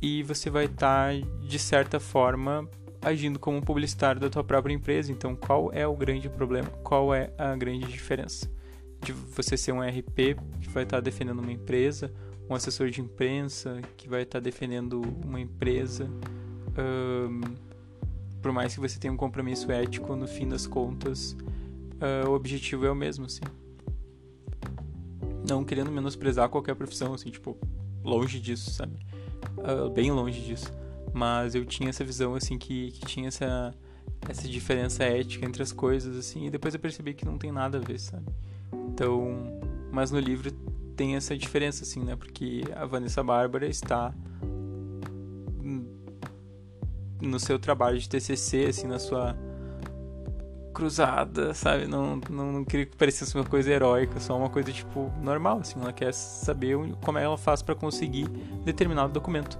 e você vai estar tá, de certa forma agindo como publicitário da tua própria empresa. Então, qual é o grande problema? Qual é a grande diferença de você ser um RP que vai estar defendendo uma empresa, um assessor de imprensa que vai estar defendendo uma empresa? Um, por mais que você tenha um compromisso ético, no fim das contas, uh, o objetivo é o mesmo, assim. Não querendo menosprezar qualquer profissão, assim, tipo, longe disso, sabe? Uh, bem longe disso. Mas eu tinha essa visão assim que, que tinha essa essa diferença ética entre as coisas assim e depois eu percebi que não tem nada a ver sabe? Então mas no livro tem essa diferença assim né? Porque a Vanessa Bárbara está no seu trabalho de TCC assim na sua cruzada, sabe? Não, não, não queria que parecesse uma coisa heróica, só uma coisa tipo normal, assim. Ela quer saber como ela faz para conseguir determinado documento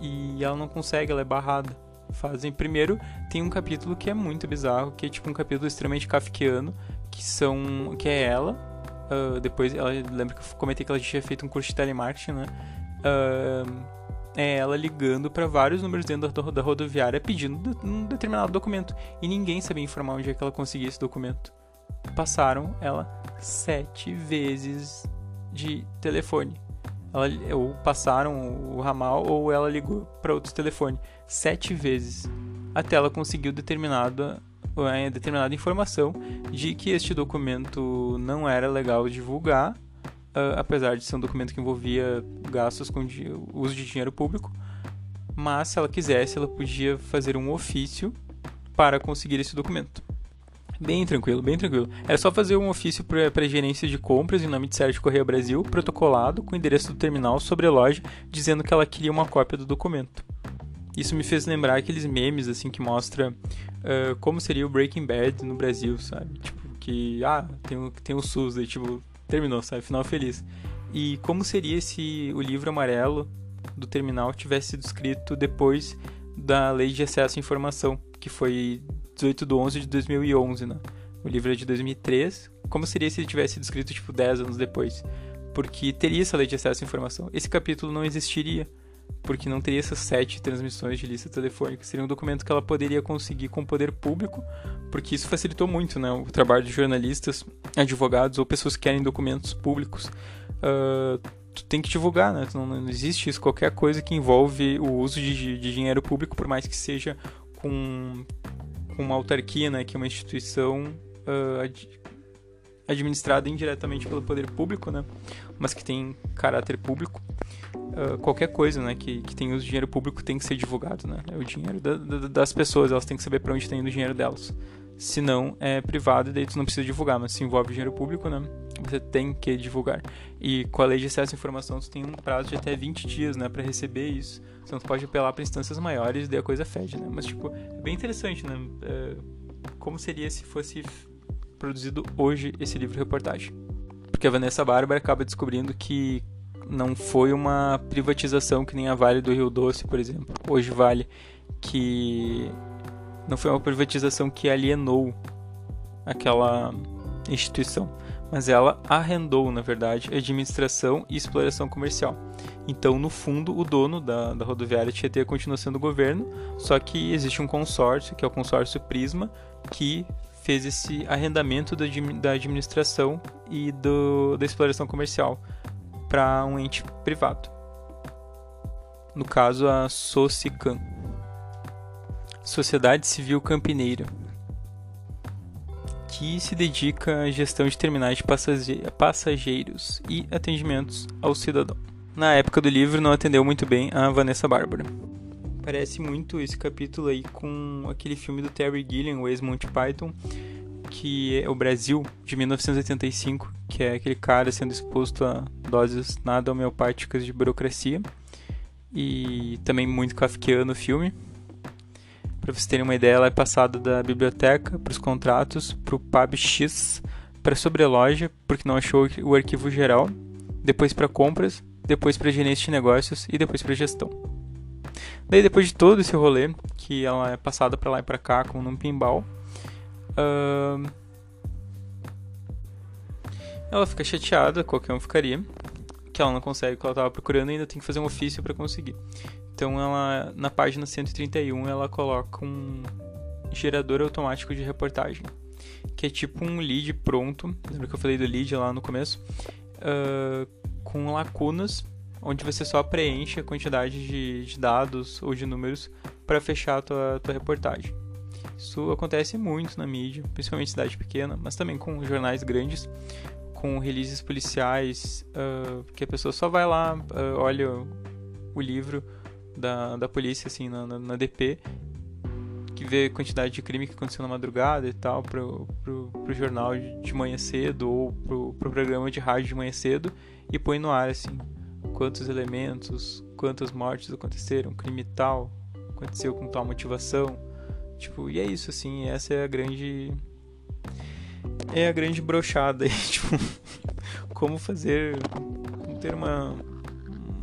e ela não consegue, ela é barrada. Fazem primeiro tem um capítulo que é muito bizarro, que é tipo um capítulo extremamente kafkiano, que são que é ela. Uh, depois ela lembra que eu comentei que ela tinha feito um curso de telemarketing, né? Uh, é ela ligando para vários números dentro da, rodoviária pedindo um determinado documento. E ninguém sabia informar onde é que ela conseguia esse documento. Passaram ela sete vezes de telefone. Ela, ou passaram o ramal ou ela ligou para outro telefone sete vezes. Até ela conseguiu determinada, é, determinada informação de que este documento não era legal divulgar, apesar de ser um documento que envolvia gastos com uso de dinheiro público, mas se ela quisesse, ela podia fazer um ofício para conseguir esse documento. Bem tranquilo, bem tranquilo. Era só fazer um ofício para a gerência de compras em nome de Sérgio Correia Brasil, protocolado com o endereço do terminal sobre a loja, dizendo que ela queria uma cópia do documento. Isso me fez lembrar aqueles memes assim que mostra uh, como seria o Breaking Bad no Brasil, sabe? Tipo, que ah, tem, tem o SUS, aí tipo, terminou, sabe? Final feliz. E como seria se o livro amarelo do terminal tivesse sido escrito depois da Lei de Acesso à Informação, que foi 18 de 11 de 2011, né? O livro é de 2003. Como seria se ele tivesse sido escrito, tipo, 10 anos depois? Porque teria essa lei de acesso à informação. Esse capítulo não existiria, porque não teria essas sete transmissões de lista telefônica. Seria um documento que ela poderia conseguir com o poder público, porque isso facilitou muito, né? O trabalho de jornalistas, advogados ou pessoas que querem documentos públicos. Uh, tu tem que divulgar, né? Não, não, existe isso. Qualquer coisa que envolve o uso de, de dinheiro público, por mais que seja com uma autarquia, né, que é uma instituição uh, ad administrada indiretamente pelo poder público, né, mas que tem caráter público. Uh, qualquer coisa, né, que, que tem uso de dinheiro público tem que ser divulgado, né? É o dinheiro da, da, das pessoas, elas têm que saber para onde está indo o dinheiro delas. Se não, é privado daí tu não precisa divulgar, mas se envolve dinheiro público, né? você tem que divulgar. E com a lei de acesso à informação, você tem um prazo de até 20 dias, né, para receber isso. Você não pode apelar para instâncias maiores e daí a coisa fede, né? Mas, tipo, é bem interessante, né? É, como seria se fosse produzido hoje esse livro reportagem? Porque a Vanessa Bárbara acaba descobrindo que não foi uma privatização que nem a Vale do Rio Doce, por exemplo. Hoje Vale, que não foi uma privatização que alienou aquela instituição, mas ela arrendou, na verdade, administração e exploração comercial. Então, no fundo, o dono da, da rodoviária Tietê continua sendo o governo, só que existe um consórcio, que é o consórcio Prisma, que fez esse arrendamento da, da administração e do, da exploração comercial para um ente privado. No caso, a Socicam. Sociedade Civil Campineira, que se dedica à gestão de terminais de passageiros e atendimentos ao cidadão. Na época do livro, não atendeu muito bem a Vanessa Bárbara. Parece muito esse capítulo aí com aquele filme do Terry Gilliam, o ex-Monty Python, que é o Brasil, de 1985, que é aquele cara sendo exposto a doses nada homeopáticas de burocracia. E também muito kafkiano o filme. Para vocês terem uma ideia, ela é passada da biblioteca para os contratos, para o PABX, para a sobreloja, porque não achou o arquivo geral, depois para compras, depois para gerência de negócios e depois para gestão. Daí, depois de todo esse rolê, que ela é passada para lá e para cá como num pinball, ela fica chateada, qualquer um ficaria, que ela não consegue o que ela estava procurando e ainda tem que fazer um ofício para conseguir. Então ela na página 131 ela coloca um gerador automático de reportagem, que é tipo um lead pronto. Lembra que eu falei do lead lá no começo? Uh, com lacunas, onde você só preenche a quantidade de, de dados ou de números para fechar a tua, tua reportagem. Isso acontece muito na mídia, principalmente em cidade pequena, mas também com jornais grandes, com releases policiais, uh, que a pessoa só vai lá, uh, olha o livro, da, da polícia, assim, na, na, na, DP, que vê a quantidade de crime que aconteceu na madrugada e tal, pro, pro, pro jornal de manhã cedo ou pro, pro programa de rádio de manhã cedo e põe no ar, assim, quantos elementos, quantas mortes aconteceram, crime tal, aconteceu com tal motivação. Tipo, e é isso, assim, essa é a grande. É a grande brochada aí, *laughs* tipo, como fazer. Como ter uma,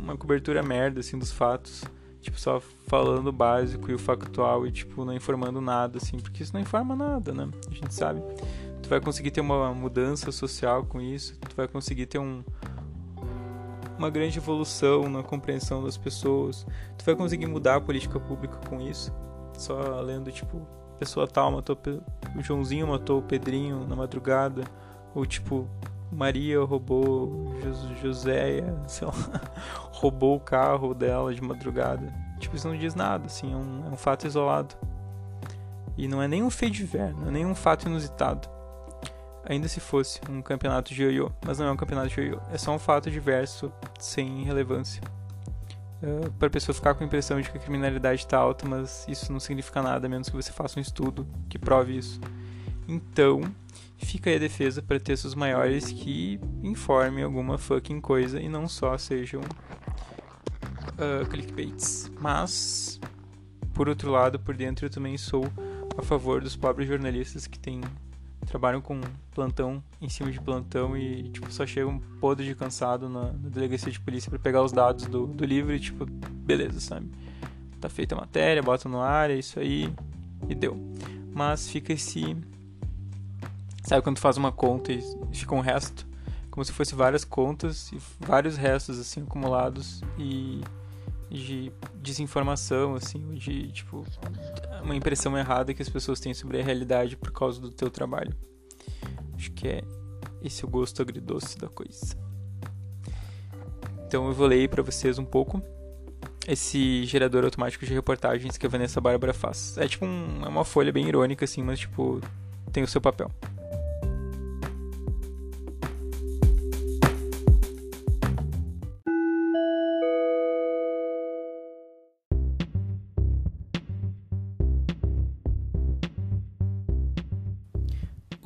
uma cobertura merda, assim, dos fatos tipo, só falando o básico e o factual e, tipo, não informando nada, assim, porque isso não informa nada, né? A gente sabe. Tu vai conseguir ter uma mudança social com isso, tu vai conseguir ter um, uma grande evolução na compreensão das pessoas, tu vai conseguir mudar a política pública com isso, só lendo, tipo, pessoa tal matou o Joãozinho matou o Pedrinho na madrugada, ou tipo, Maria roubou Joséia, sei lá, *laughs* roubou o carro dela de madrugada. Tipo, isso não diz nada, assim, é um, é um fato isolado. E não é nem um feio de ver, não é nem um fato inusitado. Ainda se fosse um campeonato de ioiô, mas não é um campeonato de ioiô, é só um fato diverso, sem relevância. Uh, para a pessoa ficar com a impressão de que a criminalidade está alta, mas isso não significa nada, a menos que você faça um estudo que prove isso. Então, fica aí a defesa para textos maiores que informem alguma fucking coisa e não só sejam uh, clickbaits. Mas, por outro lado, por dentro eu também sou a favor dos pobres jornalistas que têm trabalham com plantão em cima de plantão e tipo só chegam podre de cansado na, na delegacia de polícia para pegar os dados do, do livro e tipo beleza sabe tá feita a matéria bota no ar é isso aí e deu mas fica esse Sabe quando tu faz uma conta e fica um resto? Como se fosse várias contas e vários restos assim acumulados e de desinformação assim, de tipo uma impressão errada que as pessoas têm sobre a realidade por causa do teu trabalho. Acho que é esse o gosto agridoce da coisa. Então eu vou ler para vocês um pouco esse gerador automático de reportagens que a Vanessa Bárbara faz. É tipo um, é uma folha bem irônica assim, mas tipo tem o seu papel.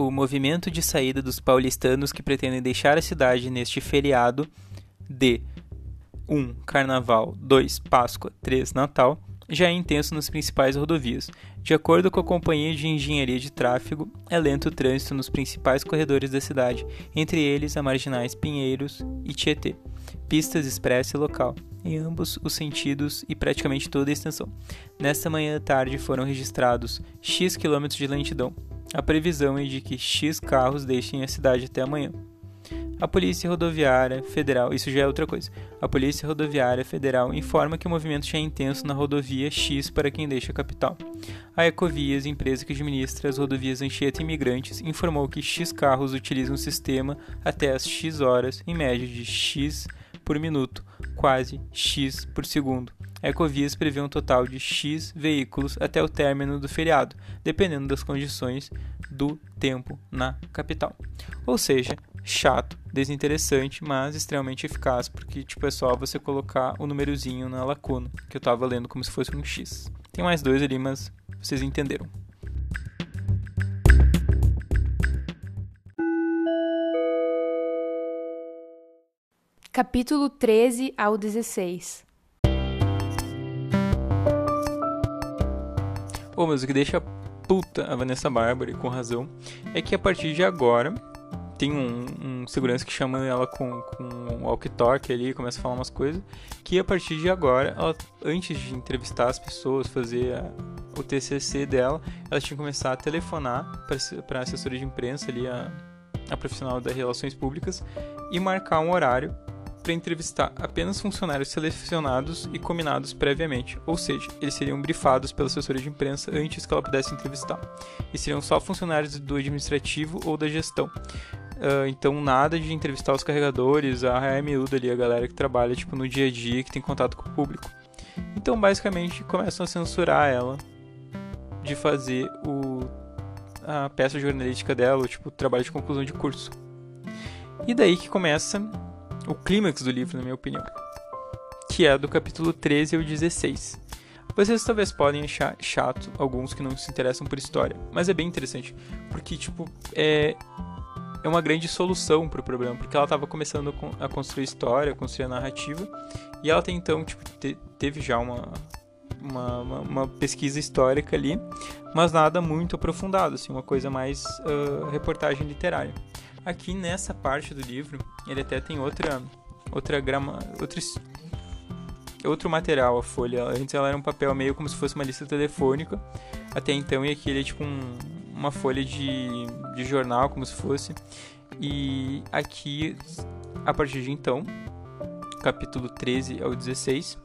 O movimento de saída dos paulistanos que pretendem deixar a cidade neste feriado de 1. Um, Carnaval, 2. Páscoa, 3. Natal, já é intenso nas principais rodovias. De acordo com a Companhia de Engenharia de Tráfego, é lento o trânsito nos principais corredores da cidade, entre eles a Marginais Pinheiros e Tietê, pistas expressa e local, em ambos os sentidos e praticamente toda a extensão. Nesta manhã à tarde foram registrados X quilômetros de lentidão. A previsão é de que X carros deixem a cidade até amanhã. A Polícia Rodoviária Federal, isso já é outra coisa. A Polícia Rodoviária Federal informa que o movimento já é intenso na rodovia X para quem deixa a capital. A Ecovias, empresa que administra as rodovias Anchieta e Imigrantes, informou que X carros utilizam o sistema até as X horas, em média de X por minuto, quase X por segundo. Ecovias prevê um total de X veículos até o término do feriado, dependendo das condições do tempo na capital. Ou seja, chato, desinteressante, mas extremamente eficaz, porque tipo é só você colocar o númerozinho na lacuna, que eu estava lendo como se fosse um X. Tem mais dois ali, mas vocês entenderam. Capítulo 13 ao 16 Mas o que deixa puta a Vanessa Bárbara, com razão, é que a partir de agora tem um, um, segurança que chama ela com, com um walkie-talkie ali, começa a falar umas coisas, que a partir de agora, ela, antes de entrevistar as pessoas, fazer a, o TCC dela, ela tinha que começar a telefonar para a assessora de imprensa ali, a, a profissional das relações públicas, e marcar um horário para entrevistar apenas funcionários selecionados e combinados previamente, ou seja, eles seriam brifados pela assessora de imprensa antes que ela pudesse entrevistar, e seriam só funcionários do administrativo ou da gestão. Uh, então nada de entrevistar os carregadores, a raia miúda a galera que trabalha tipo, no dia a dia, que tem contato com o público. Então basicamente começam a censurar ela de fazer o, a peça jornalística dela, o tipo, trabalho de conclusão de curso. E daí que começa o clímax do livro, na minha opinião, que é do capítulo 13 ao 16. Vocês talvez podem achar chato alguns que não se interessam por história, mas é bem interessante, porque tipo, é é uma grande solução para o problema, porque ela estava começando a construir história, a construir a narrativa, e ela tem então tipo, te, teve já uma, uma, uma, uma, pesquisa histórica ali, mas nada muito aprofundado, assim, uma coisa mais uh, reportagem literária. Aqui nessa parte do livro, ele até tem outra outra grama, outro, outro material a folha. Antes ela era um papel meio como se fosse uma lista telefônica, até então e aqui ele é tipo um, uma folha de, de jornal, como se fosse. E aqui, a partir de então, capítulo 13 ao 16,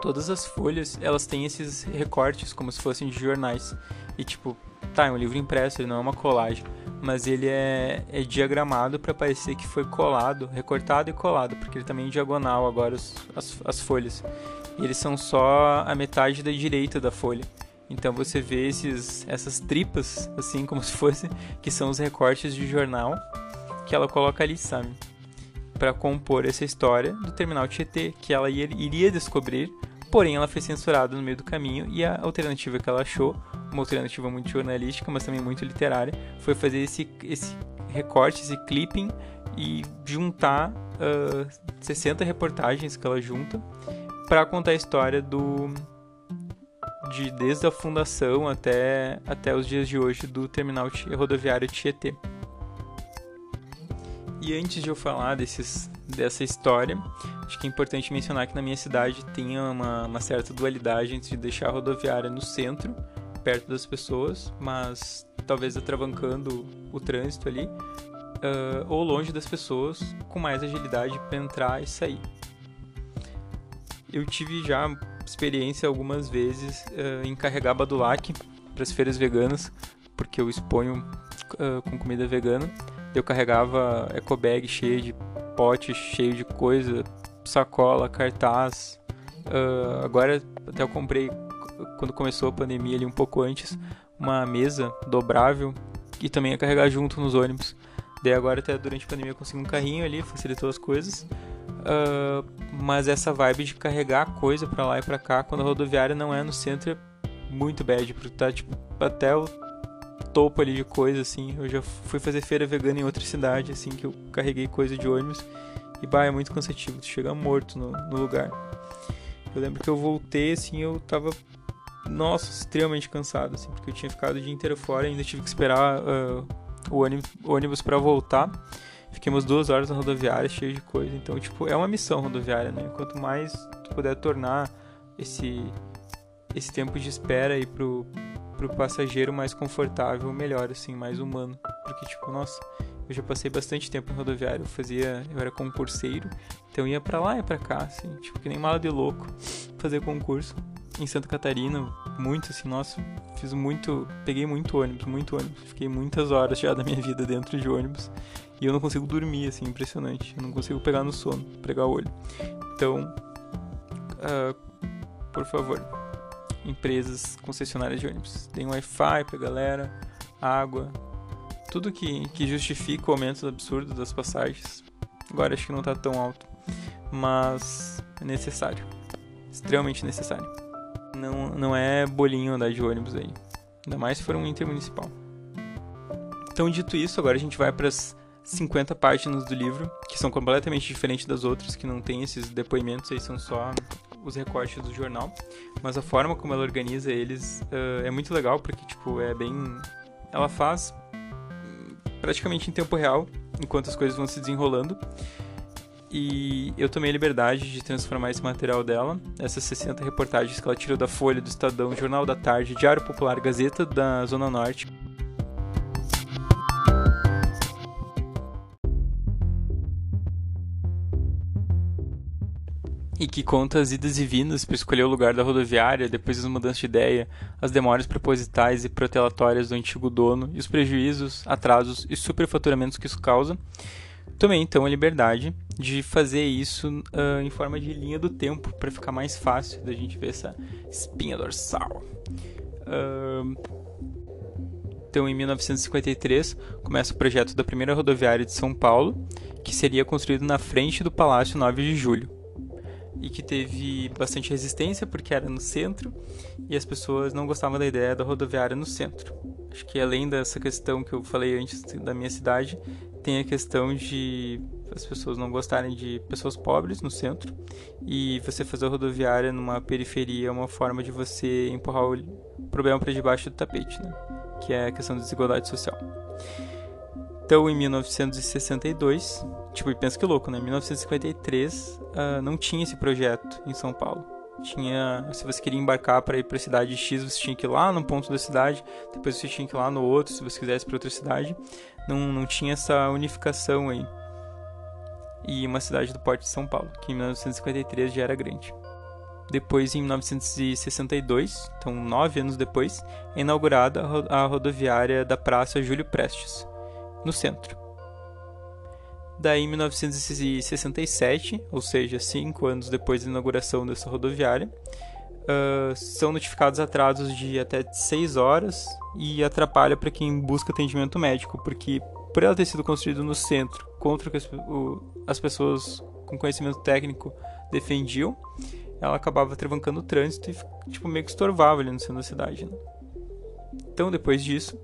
todas as folhas, elas têm esses recortes como se fossem de jornais. E tipo, tá, é um livro impresso, ele não é uma colagem, mas ele é, é diagramado para parecer que foi colado, recortado e colado, porque ele também é diagonal agora os, as, as folhas. E eles são só a metade da direita da folha. Então você vê esses, essas tripas, assim como se fosse, que são os recortes de jornal que ela coloca ali, sabe? Para compor essa história do terminal Tietê, que ela iria descobrir, porém ela foi censurada no meio do caminho e a alternativa que ela achou, uma alternativa muito jornalística, mas também muito literária, foi fazer esse, esse recorte, esse clipping e juntar uh, 60 reportagens que ela junta para contar a história do de desde a fundação até, até os dias de hoje do terminal rodoviário Tietê. E antes de eu falar desses, dessa história, acho que é importante mencionar que na minha cidade tem uma, uma certa dualidade entre deixar a rodoviária no centro, perto das pessoas, mas talvez atravancando o trânsito ali, uh, ou longe das pessoas, com mais agilidade para entrar e sair. Eu tive já experiência algumas vezes uh, em carregar badulac para as feiras veganas, porque eu exponho uh, com comida vegana. Eu carregava eco bag cheio de pote, cheio de coisa, sacola, cartaz. Uh, agora até eu comprei quando começou a pandemia ali um pouco antes uma mesa dobrável e também ia carregar junto nos ônibus. Daí agora até durante a pandemia eu consegui um carrinho ali, facilitou as coisas. Uh, mas essa vibe de carregar coisa para lá e para cá quando a rodoviária não é no centro é muito bad, porque tá tipo até o topo ali de coisa, assim. Eu já fui fazer feira vegana em outra cidade, assim, que eu carreguei coisa de ônibus. E, bah, é muito cansativo. Tu chega morto no, no lugar. Eu lembro que eu voltei, assim, eu tava, nossa, extremamente cansado, assim, porque eu tinha ficado o dia inteiro fora e ainda tive que esperar uh, o ônibus, ônibus para voltar. Fiquemos duas horas na rodoviária, cheio de coisa. Então, tipo, é uma missão rodoviária, né? Quanto mais tu puder tornar esse, esse tempo de espera aí pro, pro passageiro mais confortável, melhor, assim, mais humano. Porque, tipo, nossa, eu já passei bastante tempo em rodoviário. Eu fazia, eu era concurseiro, então ia para lá e para cá, assim, tipo, que nem mala de louco, fazer concurso. Em Santa Catarina, muito assim, nossa, fiz muito, peguei muito ônibus, muito ônibus. Fiquei muitas horas já da minha vida dentro de ônibus. E eu não consigo dormir, assim, impressionante. Eu não consigo pegar no sono, pregar o olho. Então, uh, por favor, empresas concessionárias de ônibus, deem Wi-Fi pra galera, água, tudo que, que justifica o aumento absurdo das passagens. Agora acho que não tá tão alto, mas é necessário, extremamente necessário. Não, não é bolinho andar de ônibus aí, ainda mais se for um intermunicipal. Então, dito isso, agora a gente vai para as 50 páginas do livro, que são completamente diferentes das outras, que não tem esses depoimentos aí, são só os recortes do jornal. Mas a forma como ela organiza eles uh, é muito legal, porque, tipo, é bem... Ela faz praticamente em tempo real, enquanto as coisas vão se desenrolando. E eu tomei a liberdade de transformar esse material dela, essas 60 reportagens que ela tirou da Folha, do Estadão, Jornal da Tarde, Diário Popular, Gazeta da Zona Norte, e que conta as idas e vindas para escolher o lugar da rodoviária, depois das mudanças de ideia, as demoras propositais e protelatórias do antigo dono e os prejuízos, atrasos e superfaturamentos que isso causa. Tomei então a liberdade de fazer isso uh, em forma de linha do tempo para ficar mais fácil da gente ver essa espinha dorsal. Uh, então, em 1953, começa o projeto da primeira rodoviária de São Paulo, que seria construído na frente do Palácio 9 de Julho e que teve bastante resistência porque era no centro e as pessoas não gostavam da ideia da rodoviária no centro. Acho que além dessa questão que eu falei antes da minha cidade, tem a questão de as pessoas não gostarem de pessoas pobres no centro e você fazer a rodoviária numa periferia é uma forma de você empurrar o problema para debaixo do tapete, né? que é a questão da desigualdade social. Então, em 1962, tipo, pensa que louco, né? Em 1953, uh, não tinha esse projeto em São Paulo. Tinha, se você queria embarcar para ir para a cidade X, você tinha que ir lá num ponto da cidade, depois você tinha que ir lá no outro, se você quisesse para outra cidade. Não, não tinha essa unificação aí. E uma cidade do porte de São Paulo, que em 1953 já era grande. Depois, em 1962, então nove anos depois, é inaugurada a rodoviária da Praça Júlio Prestes no centro. Daí, em 1967, ou seja, cinco anos depois da inauguração dessa rodoviária, uh, são notificados atrasos de até seis horas e atrapalha para quem busca atendimento médico, porque por ela ter sido construída no centro, contra o que as, o, as pessoas com conhecimento técnico defendiam, ela acabava travancando o trânsito e tipo, meio que estorvava ali no centro da cidade. Né? Então, depois disso,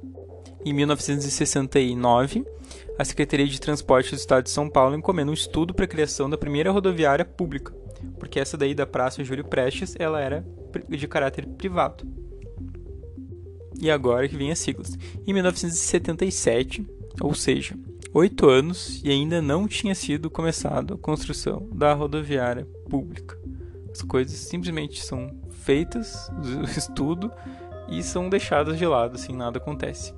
em 1969, a Secretaria de Transporte do Estado de São Paulo encomenda um estudo para a criação da primeira rodoviária pública, porque essa daí da Praça Júlio Prestes, ela era de caráter privado. E agora que vem as siglas. Em 1977, ou seja, oito anos e ainda não tinha sido começada a construção da rodoviária pública. As coisas simplesmente são feitas, o estudo, e são deixadas de lado, assim, nada acontece.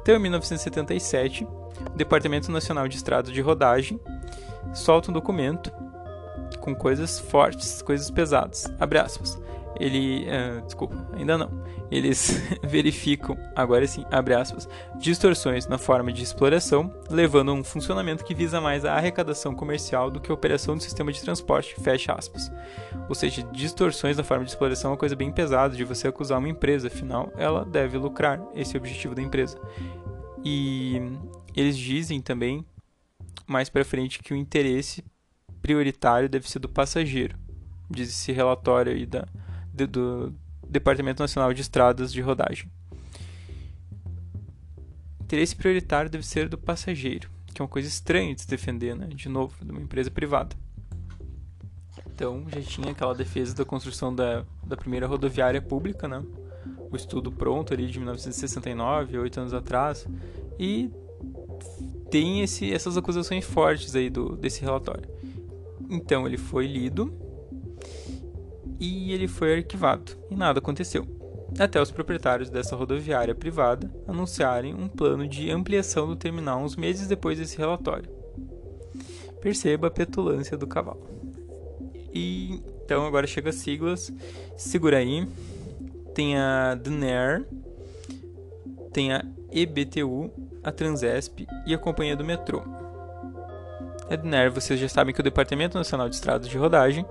Então, em 1977, o Departamento Nacional de Estradas de Rodagem solta um documento com coisas fortes, coisas pesadas. Abre aspas ele. Uh, desculpa, ainda não. Eles *laughs* verificam, agora sim, abre aspas, distorções na forma de exploração, levando a um funcionamento que visa mais a arrecadação comercial do que a operação do sistema de transporte, fecha aspas. Ou seja, distorções na forma de exploração é uma coisa bem pesada de você acusar uma empresa, afinal, ela deve lucrar, esse é o objetivo da empresa. E eles dizem também, mais para frente, que o interesse prioritário deve ser do passageiro. Diz esse relatório aí da, do Departamento Nacional de Estradas de Rodagem. interesse prioritário deve ser do passageiro, que é uma coisa estranha de se defender, né? De novo, de uma empresa privada. Então já tinha aquela defesa da construção da, da primeira rodoviária pública, né? O estudo pronto ali de 1969, oito anos atrás, e tem esse, essas acusações fortes aí do, desse relatório. Então ele foi lido e ele foi arquivado e nada aconteceu. Até os proprietários dessa rodoviária privada anunciarem um plano de ampliação do terminal uns meses depois desse relatório. Perceba a petulância do cavalo. E então agora chega as siglas. Segura aí. Tem a DNR, tem a EBTU, a Transesp e a Companhia do Metrô. A DNR, vocês já sabem que é o Departamento Nacional de Estradas de Rodagem.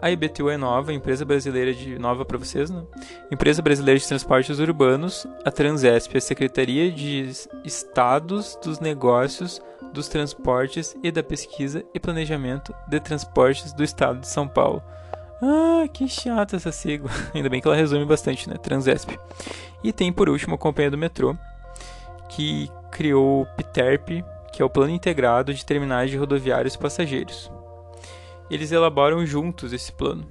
A IBTU é nova, empresa brasileira de nova para vocês, né? Empresa Brasileira de Transportes Urbanos, a Transesp, a Secretaria de Estados dos Negócios, dos Transportes e da Pesquisa e Planejamento de Transportes do Estado de São Paulo. Ah, que chata essa sigla. *laughs* Ainda bem que ela resume bastante, né? Transesp. E tem por último a Companhia do Metrô, que criou o PTERP, que é o Plano Integrado de Terminais de Rodoviários Passageiros. Eles elaboram juntos esse plano.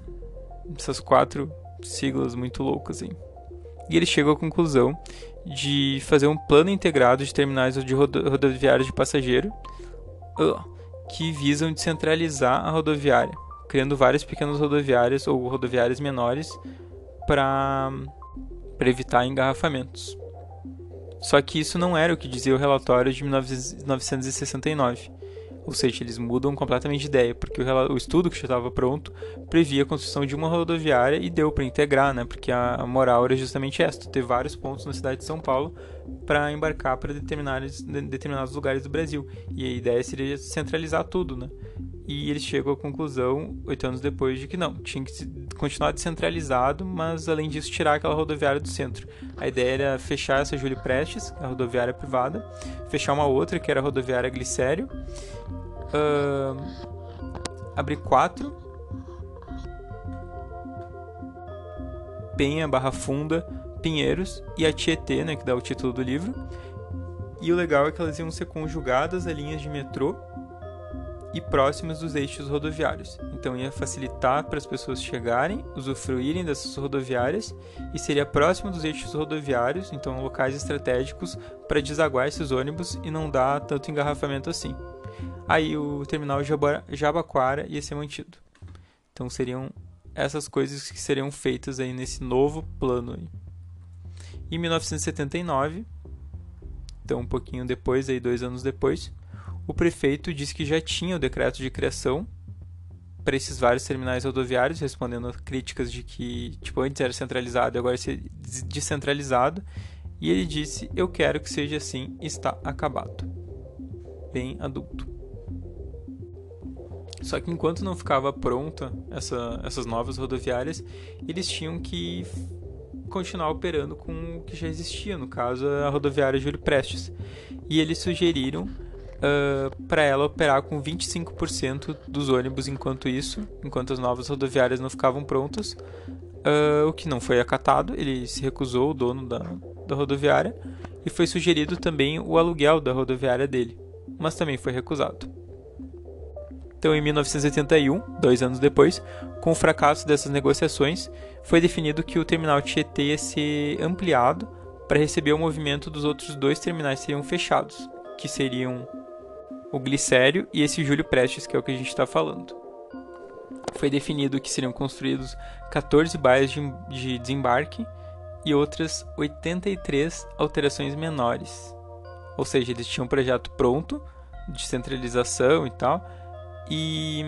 Essas quatro siglas muito loucas aí. E eles chegam à conclusão de fazer um plano integrado de terminais de rodoviários de passageiro que visam descentralizar a rodoviária, criando várias pequenas rodoviárias ou rodoviárias menores para evitar engarrafamentos. Só que isso não era o que dizia o relatório de 1969. Ou seja, eles mudam completamente de ideia, porque o, estudo que já estava pronto previa a construção de uma rodoviária e deu para integrar, né? Porque a, moral era justamente esta: ter vários pontos na cidade de São Paulo para embarcar para determinados, determinados lugares do Brasil. E a ideia seria centralizar tudo, né? E eles chegam à conclusão, oito anos depois, de que não, tinha que continuar descentralizado, mas além disso tirar aquela rodoviária do centro. A ideia era fechar essa Júlio Prestes, a rodoviária privada, fechar uma outra, que era a rodoviária Glicério, uh, abrir quatro, Penha, Barra Funda, Pinheiros e a Tietê, né, que dá o título do livro. E o legal é que elas iam ser conjugadas a linhas de metrô e próximas dos eixos rodoviários. Então ia facilitar para as pessoas chegarem, usufruírem dessas rodoviárias e seria próximo dos eixos rodoviários, então locais estratégicos para desaguar esses ônibus e não dar tanto engarrafamento assim. Aí o terminal Jabaquara ia ser mantido. Então seriam essas coisas que seriam feitas aí nesse novo plano. Aí. Em 1979, então um pouquinho depois, aí dois anos depois, o prefeito disse que já tinha o decreto de criação para esses vários terminais rodoviários, respondendo a críticas de que tipo antes era centralizado e agora é descentralizado. E ele disse: "Eu quero que seja assim, está acabado". Bem adulto. Só que enquanto não ficava pronta essa, essas novas rodoviárias, eles tinham que continuar operando com o que já existia, no caso a rodoviária Júlio Prestes. E eles sugeriram uh, para ela operar com 25% dos ônibus enquanto isso, enquanto as novas rodoviárias não ficavam prontas, uh, o que não foi acatado, ele se recusou, o dono da, da rodoviária, e foi sugerido também o aluguel da rodoviária dele, mas também foi recusado. Então, em 1981, dois anos depois, com o fracasso dessas negociações, foi definido que o terminal Tietê ia ser ampliado para receber o movimento dos outros dois terminais seriam fechados, que seriam o Glicério e esse Júlio Prestes, que é o que a gente está falando. Foi definido que seriam construídos 14 baias de, de desembarque e outras 83 alterações menores. Ou seja, eles tinham um projeto pronto de centralização e tal, e,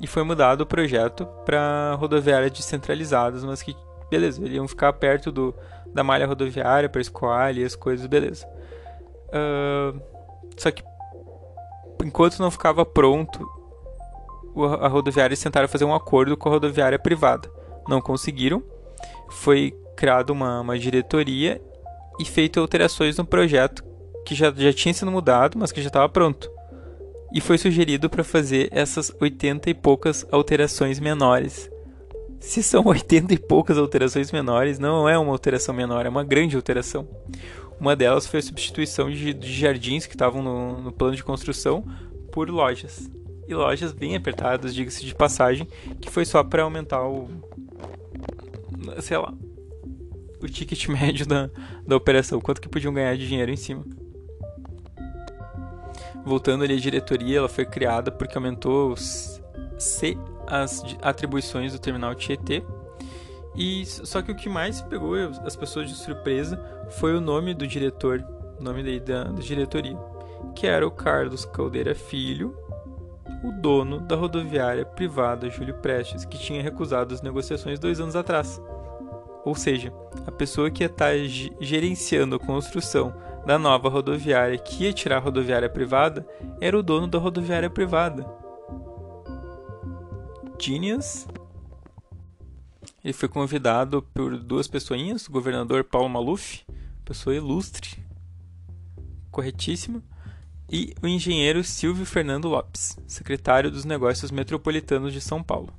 e foi mudado o projeto para rodoviárias descentralizadas, mas que, beleza, iam ficar perto do, da malha rodoviária para escoar e as coisas, beleza. Uh, só que enquanto não ficava pronto, a rodoviária tentaram fazer um acordo com a rodoviária privada. Não conseguiram. Foi criada uma, uma diretoria e feito alterações no projeto que já, já tinha sido mudado, mas que já estava pronto. E foi sugerido para fazer essas 80 e poucas alterações menores. Se são 80 e poucas alterações menores, não é uma alteração menor, é uma grande alteração. Uma delas foi a substituição de, de jardins que estavam no, no plano de construção por lojas. E lojas bem apertadas, diga-se de passagem, que foi só para aumentar o. sei lá. o ticket *laughs* médio da, da operação, quanto que podiam ganhar de dinheiro em cima. Voltando ali à diretoria, ela foi criada porque aumentou C as atribuições do terminal Tietê. E só que o que mais pegou as pessoas de surpresa foi o nome do diretor, nome da, da diretoria, que era o Carlos Caldeira Filho, o dono da rodoviária privada Júlio Prestes, que tinha recusado as negociações dois anos atrás. Ou seja, a pessoa que ia estar tá gerenciando a construção da nova rodoviária que ia tirar a rodoviária privada era o dono da rodoviária privada. Genius. Ele foi convidado por duas pessoinhas, o governador Paulo Maluf, pessoa ilustre, corretíssima, e o engenheiro Silvio Fernando Lopes, secretário dos Negócios Metropolitanos de São Paulo.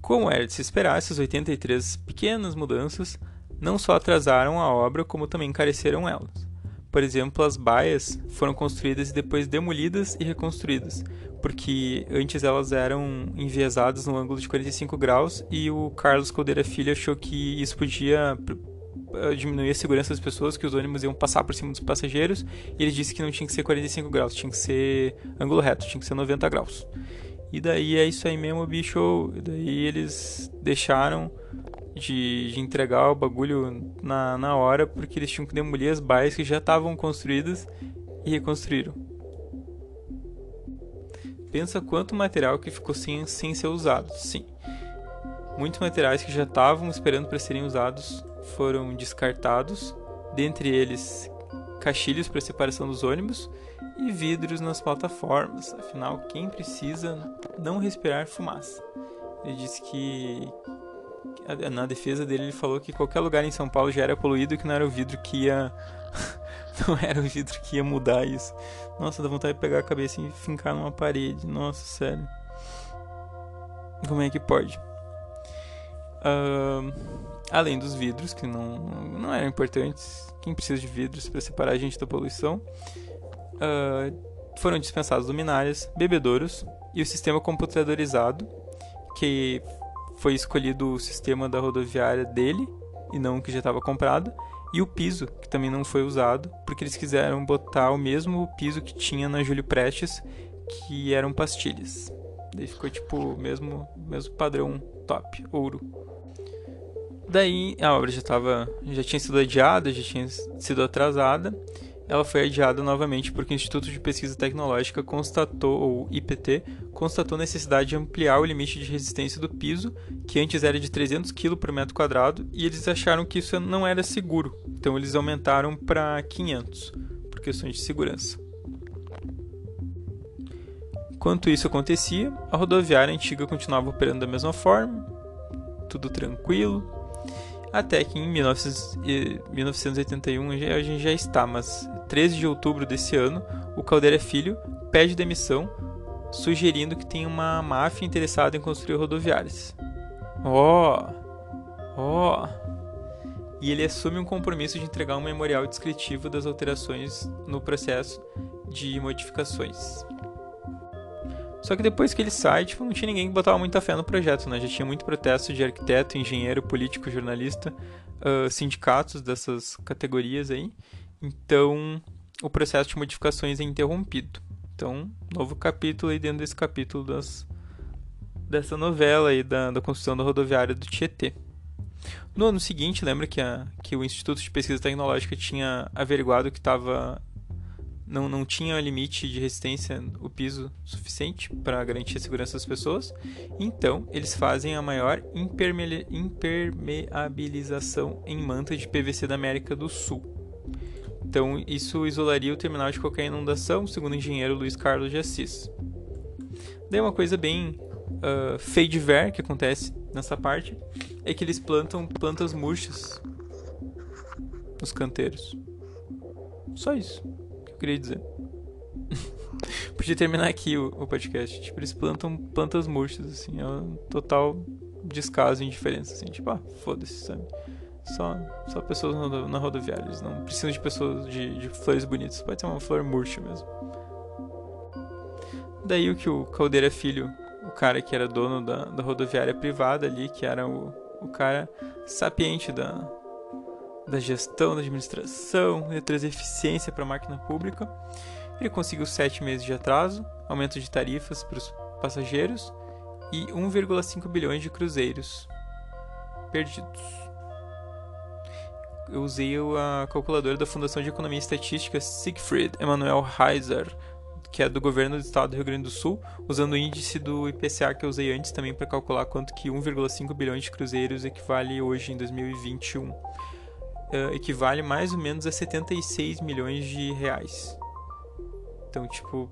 Como era de se esperar, essas 83 pequenas mudanças não só atrasaram a obra, como também encareceram elas. Por exemplo, as baias foram construídas e depois demolidas e reconstruídas, porque antes elas eram enviesadas no ângulo de 45 graus e o Carlos Caldeira Filho achou que isso podia eh, diminuir a segurança das pessoas, que os ônibus iam passar por cima dos passageiros, e ele disse que não tinha que ser 45 graus, tinha que ser ângulo reto, tinha que ser 90 graus. E daí é isso aí mesmo, bicho. E daí eles deixaram de, de, entregar o bagulho na, na hora porque eles tinham que demolir as baias que já estavam construídas e reconstruíram. Pensa quanto material que ficou sem, sem ser usado. Sim. Muitos materiais que já estavam esperando para serem usados foram descartados, dentre eles caixilhos para separação dos ônibus e vidros nas plataformas. Afinal, quem precisa não respirar fumaça? Ele disse que na defesa dele ele falou que qualquer lugar em São Paulo já era poluído e que não era o vidro que ia *laughs* não era o vidro que ia mudar isso. Nossa, dá vontade de pegar a cabeça e fincar numa parede. Nossa, sério. Como é que pode? Uh, além dos vidros, que não, não eram importantes. Quem precisa de vidros para separar a gente da poluição? Uh, foram dispensados luminárias, bebedouros e o sistema computadorizado, que foi escolhido o sistema da rodoviária dele e não o que já estava comprado, e o piso, que também não foi usado, porque eles quiseram botar o mesmo piso que tinha na Júlio Prestes, que eram pastilhas. Daí ficou tipo mesmo mesmo padrão top, ouro. Daí a obra já estava já tinha sido adiada, já tinha sido atrasada ela foi adiada novamente porque o Instituto de Pesquisa Tecnológica constatou, ou IPT, constatou necessidade de ampliar o limite de resistência do piso, que antes era de 300 kg por metro quadrado, e eles acharam que isso não era seguro, então eles aumentaram para 500, por questões de segurança. Enquanto isso acontecia, a rodoviária antiga continuava operando da mesma forma, tudo tranquilo, até que em 1981 a gente já está, mas 13 de outubro desse ano, o Caldeira Filho pede demissão, sugerindo que tem uma máfia interessada em construir rodoviárias. Ó! Oh, ó! Oh. E ele assume um compromisso de entregar um memorial descritivo das alterações no processo de modificações. Só que depois que ele sai, tipo, não tinha ninguém que botava muita fé no projeto, né? Já tinha muito protesto de arquiteto, engenheiro, político, jornalista, uh, sindicatos dessas categorias aí. Então, o processo de modificações é interrompido. Então, novo capítulo aí dentro desse capítulo das, dessa novela aí da, da construção da rodoviária do Tietê. No ano seguinte, lembra que, a, que o Instituto de Pesquisa Tecnológica tinha averiguado que estava não, não tinha limite de resistência o piso suficiente para garantir a segurança das pessoas. Então, eles fazem a maior imperme impermeabilização em manta de PVC da América do Sul. Então, isso isolaria o terminal de qualquer inundação, segundo o engenheiro Luiz Carlos de Assis. Daí uma coisa bem uh, fade ver que acontece nessa parte é que eles plantam plantas murchas nos canteiros. Só isso queria dizer. *laughs* Podia terminar aqui o, o, podcast. Tipo, eles plantam plantas murchas, assim. É um total descaso e indiferença, assim. Tipo, ah, foda-se, sabe? Só, só pessoas na, na rodoviária. Eles não precisam de pessoas de, de flores bonitas. Pode ser uma flor murcha mesmo. Daí o que o Caldeira Filho, o cara que era dono da, da rodoviária privada ali, que era o, o cara sapiente da, da gestão, da administração, ia trazer eficiência para a máquina pública. Ele conseguiu sete meses de atraso, aumento de tarifas para os passageiros e 1,5 bilhões de cruzeiros perdidos. Eu usei a calculadora da Fundação de Economia e Estatística Siegfried Emanuel Heiser, que é do governo do estado do Rio Grande do Sul, usando o índice do IPCA que eu usei antes também para calcular quanto que 1,5 bilhões de cruzeiros equivale hoje em 2021. Uh, equivale mais ou menos a 76 milhões de reais. Então, tipo,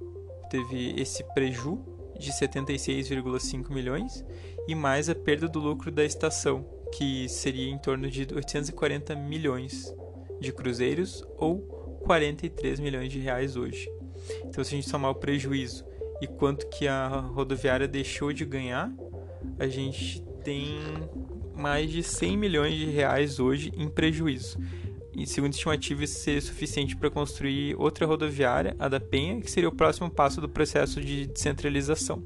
teve esse preju de 76,5 milhões e mais a perda do lucro da estação, que seria em torno de 840 milhões de cruzeiros ou 43 milhões de reais hoje. Então, se a gente somar o prejuízo e quanto que a rodoviária deixou de ganhar, a gente tem mais de 100 milhões de reais hoje em prejuízo. E segundo estimativa, isso seria suficiente para construir outra rodoviária, a da Penha, que seria o próximo passo do processo de descentralização.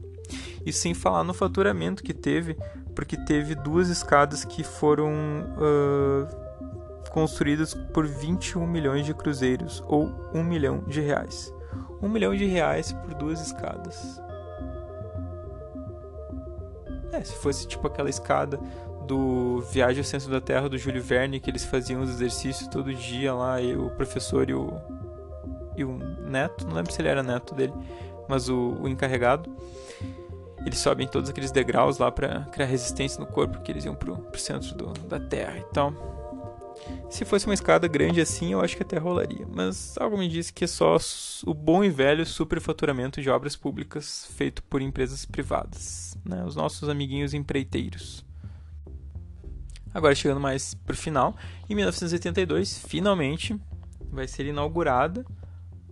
Isso sem falar no faturamento que teve, porque teve duas escadas que foram uh, construídas por 21 milhões de cruzeiros, ou 1 milhão de reais. 1 milhão de reais por duas escadas. É, se fosse tipo aquela escada do Viagem ao Centro da Terra do Júlio Verne, que eles faziam os exercícios todo dia lá, e o professor e o, e o neto, não lembro se ele era neto dele, mas o, o encarregado. Eles sobem todos aqueles degraus lá para criar resistência no corpo, porque eles iam pro, pro centro do, da Terra e tal. Se fosse uma escada grande assim, eu acho que até rolaria. Mas algo me diz que é só o bom e velho superfaturamento de obras públicas feito por empresas privadas, né? os nossos amiguinhos empreiteiros. Agora chegando mais pro final, em 1982, finalmente vai ser inaugurada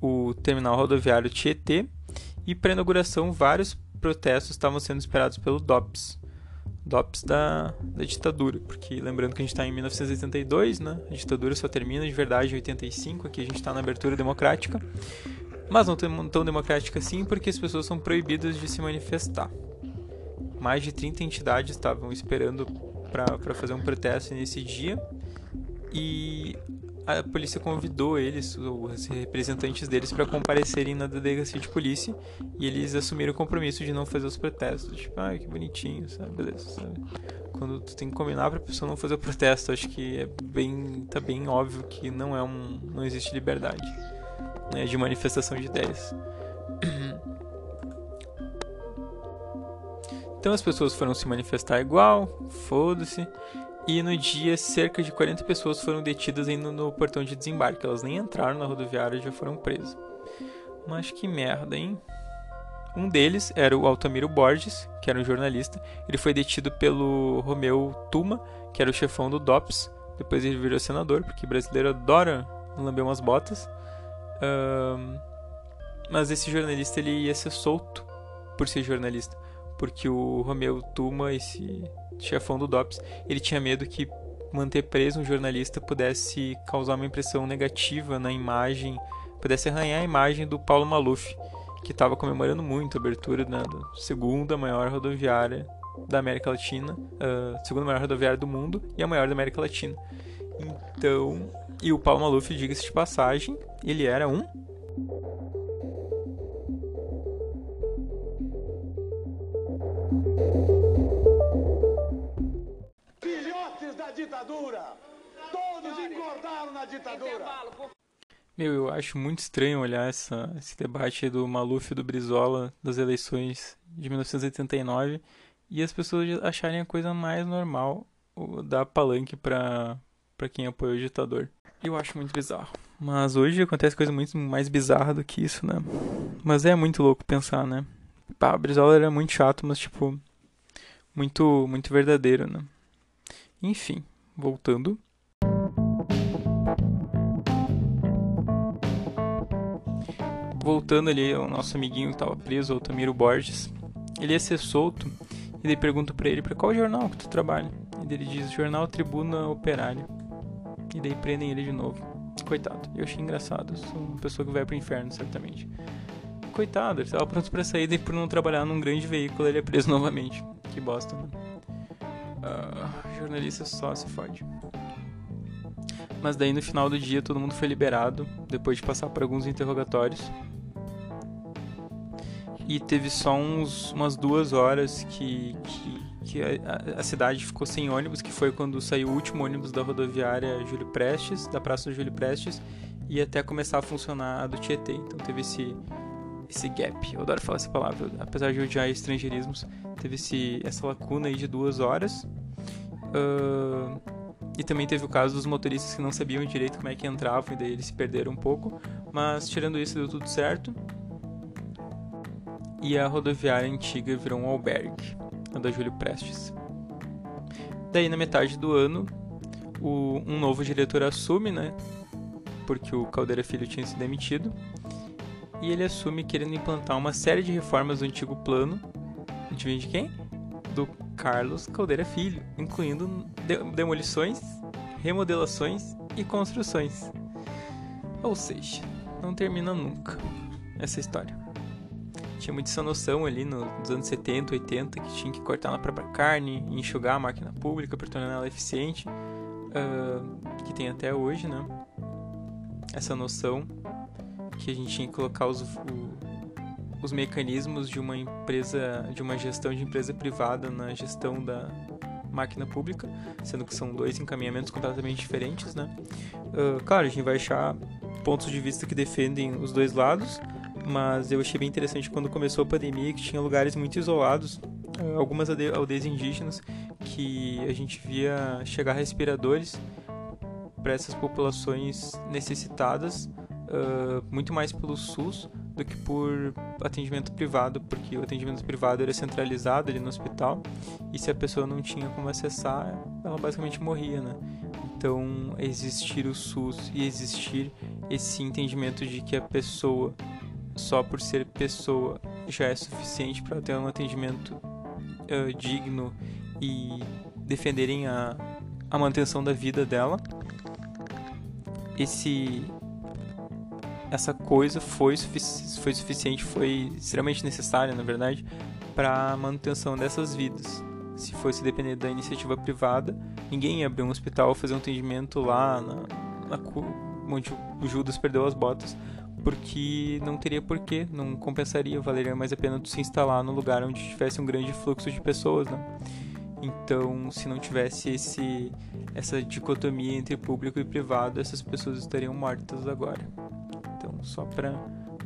o terminal rodoviário Tietê e para inauguração vários protestos estavam sendo esperados pelo DOPS, DOPS da, da ditadura, porque lembrando que a gente está em 1982, né? A ditadura só termina de verdade em 85, aqui a gente está na abertura democrática, mas não tão democrática assim porque as pessoas são proibidas de se manifestar. Mais de 30 entidades estavam esperando para fazer um protesto nesse dia e a polícia convidou eles, os representantes deles, para comparecerem na delegacia de polícia e eles assumiram o compromisso de não fazer os protestos. Tipo, ah, que bonitinho, sabe? Beleza, sabe? Quando tu tem que combinar pra pessoa não fazer o protesto, acho que é bem, tá bem óbvio que não é um, não existe liberdade né, de manifestação de ideias. Então as pessoas foram se manifestar igual, foda-se. E no dia, cerca de 40 pessoas foram detidas indo no portão de desembarque. Elas nem entraram na rodoviária e já foram presas. Mas que merda, hein? Um deles era o Altamiro Borges, que era um jornalista. Ele foi detido pelo Romeu Tuma, que era o chefão do DOPS. Depois ele virou senador, porque brasileiro adora lamber umas botas. Um, mas esse jornalista ele ia ser solto por ser jornalista. Porque o Romeu Tuma, esse chefão do DOPS, ele tinha medo que manter preso um jornalista pudesse causar uma impressão negativa na imagem, pudesse arranhar a imagem do Paulo Maluf, que estava comemorando muito a abertura da segunda maior rodoviária da América Latina, uh, segunda maior rodoviária do mundo e a maior da América Latina. Então, e o Paulo Maluf, diga-se de passagem, ele era um ditadura! Todos engordaram na ditadura! Meu, eu acho muito estranho olhar essa, esse debate do Maluf e do Brizola das eleições de 1989 e as pessoas acharem a coisa mais normal dar palanque para para quem apoia o ditador. Eu acho muito bizarro. Mas hoje acontece coisa muito mais bizarra do que isso, né? Mas é muito louco pensar, né? Pá, o Brizola era muito chato, mas tipo muito muito verdadeiro, né? Enfim, voltando. Voltando ali ao nosso amiguinho que estava preso, o Tamiro Borges. Ele ia ser solto e daí pergunto para ele para qual jornal que tu trabalha. E ele diz Jornal Tribuna Operária. E daí prendem ele de novo. Coitado. Eu achei engraçado. Sou uma pessoa que vai pro inferno, certamente. Coitado, ele tava pronto pra sair e por não trabalhar num grande veículo ele é preso *laughs* novamente. Que bosta, né? Uh, jornalista só se fode. Mas daí no final do dia todo mundo foi liberado, depois de passar por alguns interrogatórios. E teve só uns, umas duas horas que, que, que a, a, cidade ficou sem ônibus, que foi quando saiu o último ônibus da rodoviária Júlio Prestes, da Praça do Júlio Prestes, e até começar a funcionar a do Tietê. Então teve esse, esse gap, eu adoro falar essa palavra, apesar de odiar estrangeirismos, teve esse, essa lacuna aí de duas horas. Uh, e também teve o caso dos motoristas que não sabiam direito como é que entravam e daí eles se perderam um pouco. Mas tirando isso, deu tudo certo. E a rodoviária antiga virou um albergue, a da Júlio Prestes. Daí, na metade do ano, o, um novo diretor assume, né? Porque o Caldeira Filho tinha se demitido. E ele assume querendo implantar uma série de reformas do antigo plano. Adivinha de quem? Do Carlos Caldeira Filho, incluindo demolições, remodelações e construções. Ou seja, não termina nunca essa história. Tinha muita essa noção ali nos anos 70, 80 que tinha que cortar na própria carne, enxugar a máquina pública para tornar ela eficiente, uh, que tem até hoje, né? Essa noção que a gente tinha que colocar os, o, os mecanismos de uma empresa, de uma gestão de empresa privada na gestão da máquina pública, sendo que são dois encaminhamentos completamente diferentes, né? Uh, claro, a gente vai achar pontos de vista que defendem os dois lados, mas eu achei bem interessante quando começou a pandemia que tinha lugares muito isolados, uh, algumas aldeias indígenas que a gente via chegar respiradores para essas populações necessitadas, uh, muito mais pelo SUS do que por atendimento privado, porque o atendimento privado era centralizado ali no hospital e se a pessoa não tinha como acessar, ela basicamente morria, né? Então, existir o SUS e existir esse entendimento de que a pessoa, só por ser pessoa, já é suficiente para ter um atendimento uh, digno e defenderem a, a manutenção da vida dela. Esse essa coisa foi, sufici foi suficiente, foi extremamente necessária, na verdade, para a manutenção dessas vidas. Se fosse depender da iniciativa privada, ninguém ia abrir um hospital fazer um atendimento lá na, na onde o Judas perdeu as botas, porque não teria porquê, não compensaria, valeria mais a pena se instalar no lugar onde tivesse um grande fluxo de pessoas, né? Então, se não tivesse esse, essa dicotomia entre público e privado, essas pessoas estariam mortas agora só para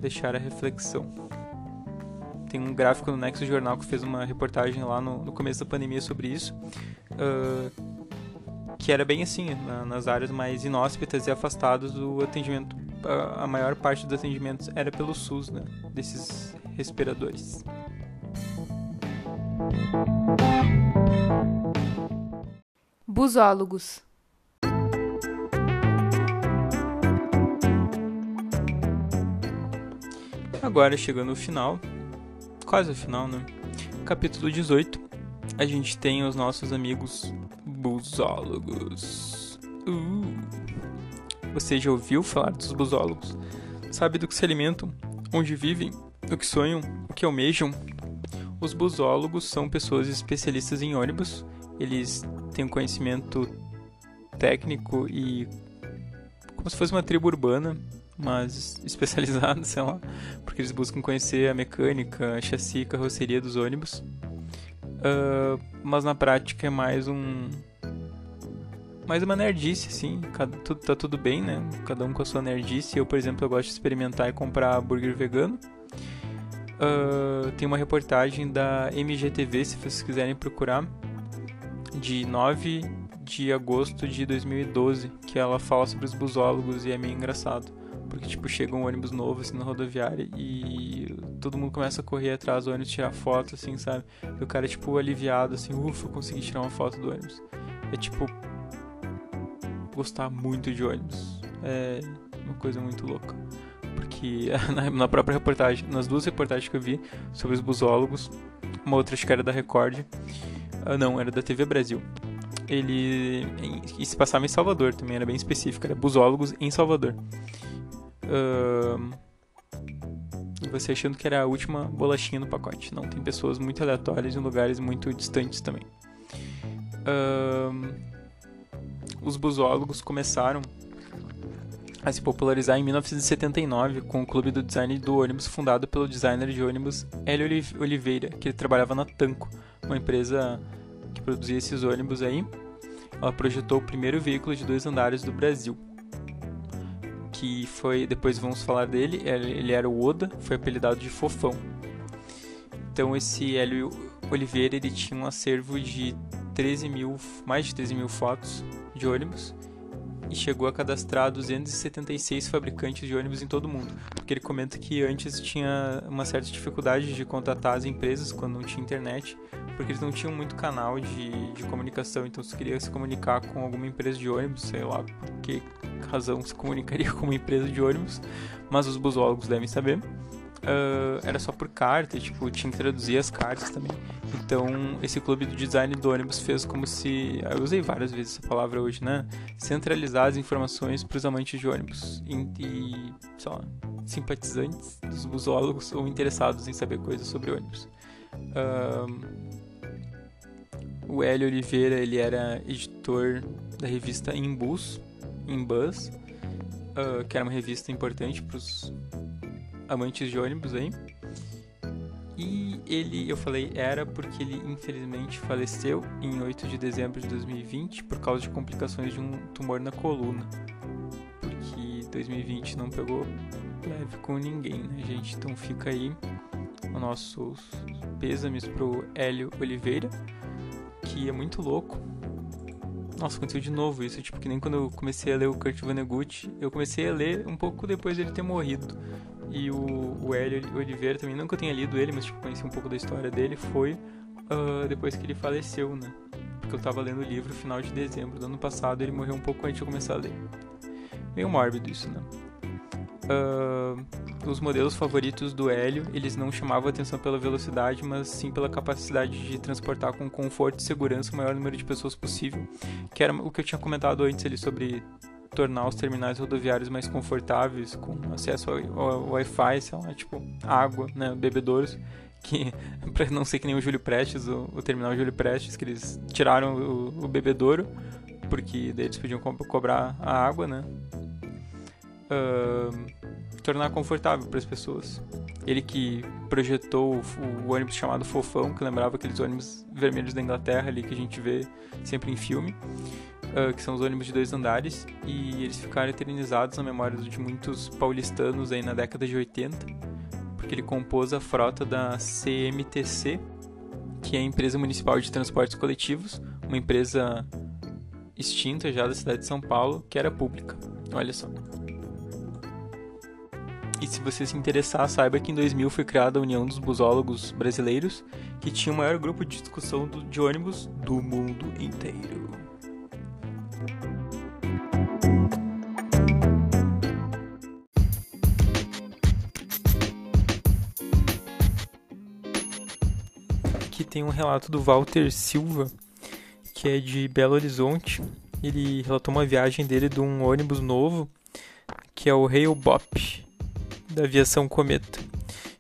deixar a reflexão. Tem um gráfico no Nexo Jornal que fez uma reportagem lá no, no começo da pandemia sobre isso, uh, que era bem assim, na, nas áreas mais inóspitas e afastadas, o atendimento, a, a maior parte dos atendimentos era pelo SUS, né, desses respiradores. Busólogos Agora chegando no final, quase o final, né? Capítulo 18, a gente tem os nossos amigos busólogos. Uh. Você já ouviu falar dos busólogos? Sabe do que se alimentam, onde vivem, o que sonham, o que almejam? Os busólogos são pessoas especialistas em ônibus. Eles têm um conhecimento técnico e como se fosse uma tribo urbana mas especializado, *laughs* sei lá, porque eles buscam conhecer a mecânica, a chassi e carroceria dos ônibus. Uh, mas na prática é mais um. Mais uma nerdice, assim. Cada, tudo, tá tudo bem, né? Cada um com a sua nerdice. Eu, por exemplo, eu gosto de experimentar e comprar hambúrguer vegano. Uh, tem uma reportagem da MGTV, se vocês quiserem procurar, de 9 de agosto de 2012, que ela fala sobre os busólogos e é meio engraçado. Porque, tipo, chega um ônibus novo, assim, na rodoviária e todo mundo começa a correr atrás do ônibus, tirar foto, assim, sabe? E o cara, tipo, aliviado, assim, ufa, consegui tirar uma foto do ônibus. É, tipo, gostar muito de ônibus. É uma coisa muito louca. Porque *laughs* na própria reportagem, nas duas reportagens que eu vi sobre os busólogos, uma outra acho que era da Record, ah, não, era da TV Brasil. ele e se passava em Salvador também, era bem específico, era busólogos em Salvador. Uh, e você achando que era a última bolachinha no pacote. Não, tem pessoas muito aleatórias em lugares muito distantes também. Uh, os busólogos começaram a se popularizar em 1979 com o Clube do Design do Ônibus, fundado pelo designer de ônibus Hélio Oliveira, que ele trabalhava na Tanco, uma empresa que produzia esses ônibus aí. Ela projetou o primeiro veículo de dois andares do Brasil, que foi, depois vamos falar dele, ele era o Oda, foi apelidado de Fofão. Então esse Hélio Oliveira, ele tinha um acervo de 13 mil, mais de 13 mil fotos de ônibus e chegou a cadastrar 276 fabricantes de ônibus em todo o mundo. Porque ele comenta que antes tinha uma certa dificuldade de contatar as empresas quando não tinha internet, porque eles não tinham muito canal de, de comunicação. Então, se queria se comunicar com alguma empresa de ônibus, sei lá por que razão se comunicaria *laughs* com uma empresa de ônibus, mas os busólogos devem saber uh, era só por carta, tipo, tinha que traduzir as cartas também. Então, esse clube do design do ônibus fez como se. Eu usei várias vezes essa palavra hoje, né? Centralizar as informações para os amantes de ônibus e, e, sei lá, simpatizantes dos busólogos ou interessados em saber coisas sobre ônibus. Uh, o Hélio Oliveira, ele era editor da revista Imbus, Imbus, uh, que era uma revista importante para os amantes de ônibus aí. E ele, eu falei era porque ele infelizmente faleceu em 8 de dezembro de 2020 por causa de complicações de um tumor na coluna. Porque 2020 não pegou leve com ninguém, né, gente? Então fica aí os nossos pêsames pro Hélio Oliveira, que é muito louco. Nossa, aconteceu de novo isso, tipo, que nem quando eu comecei a ler o Kurt Vonnegut, eu comecei a ler um pouco depois dele ter morrido. E o, o Hélio Oliveira também, não que eu tenha lido ele, mas tipo, conheci um pouco da história dele, foi uh, depois que ele faleceu, né? Porque eu tava lendo o livro no final de dezembro do ano passado, ele morreu um pouco antes de eu começar a ler. Meio mórbido isso, né? Uh, os modelos favoritos do Hélio, eles não chamavam atenção pela velocidade, mas sim pela capacidade de transportar com conforto e segurança o maior número de pessoas possível, que era o que eu tinha comentado antes ali sobre tornar os terminais rodoviários mais confortáveis, com acesso ao, Wi-Fi, sei lá, tipo água, né, bebedouros, que *laughs* para não ser que nem o Júlio Prestes, o, o terminal Júlio Prestes, que eles tiraram o, o bebedouro, porque daí eles podiam co cobrar a água, né? Uh, tornar confortável para as pessoas. Ele que projetou o, o, ônibus chamado Fofão, que lembrava aqueles ônibus vermelhos da Inglaterra ali que a gente vê sempre em filme uh, que são os ônibus de dois andares, e eles ficaram eternizados na memória de muitos paulistanos aí na década de 80, porque ele compôs a frota da CMTC, que é a Empresa Municipal de Transportes Coletivos, uma empresa extinta já da cidade de São Paulo, que era pública. Olha só. E se você se interessar, saiba que em 2000 foi criada a União dos Busólogos Brasileiros, que tinha o maior grupo de discussão de ônibus do mundo inteiro. Tem um relato do Walter Silva, que é de Belo Horizonte. Ele relatou uma viagem dele de um ônibus novo, que é o Rail Bop, da aviação Cometa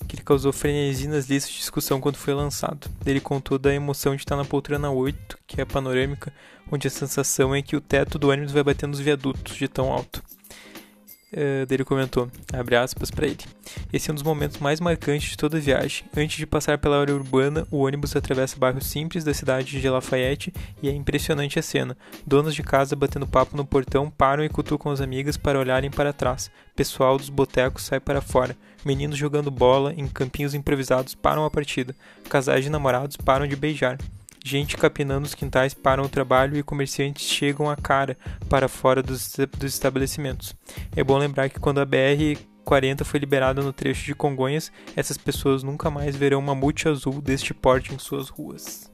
que ele causou frenesi nas listas de discussão quando foi lançado. Ele contou da emoção de estar na poltrona 8, que é a panorâmica, onde a sensação é que o teto do ônibus vai bater nos viadutos de tão alto. Uh, dele comentou, abre aspas para ele. Esse é um dos momentos mais marcantes de toda a viagem. Antes de passar pela área urbana, o ônibus atravessa bairros simples da cidade de Lafayette e é impressionante a cena. Donas de casa batendo papo no portão param e cutucam as amigas para olharem para trás. Pessoal dos botecos sai para fora. Meninos jogando bola em campinhos improvisados param a partida. Casais de namorados param de beijar. Gente capinando os quintais param o trabalho e comerciantes chegam a cara para fora dos, dos estabelecimentos. É bom lembrar que quando a BR 40 foi liberada no trecho de Congonhas, essas pessoas nunca mais verão uma multi azul deste porte em suas ruas.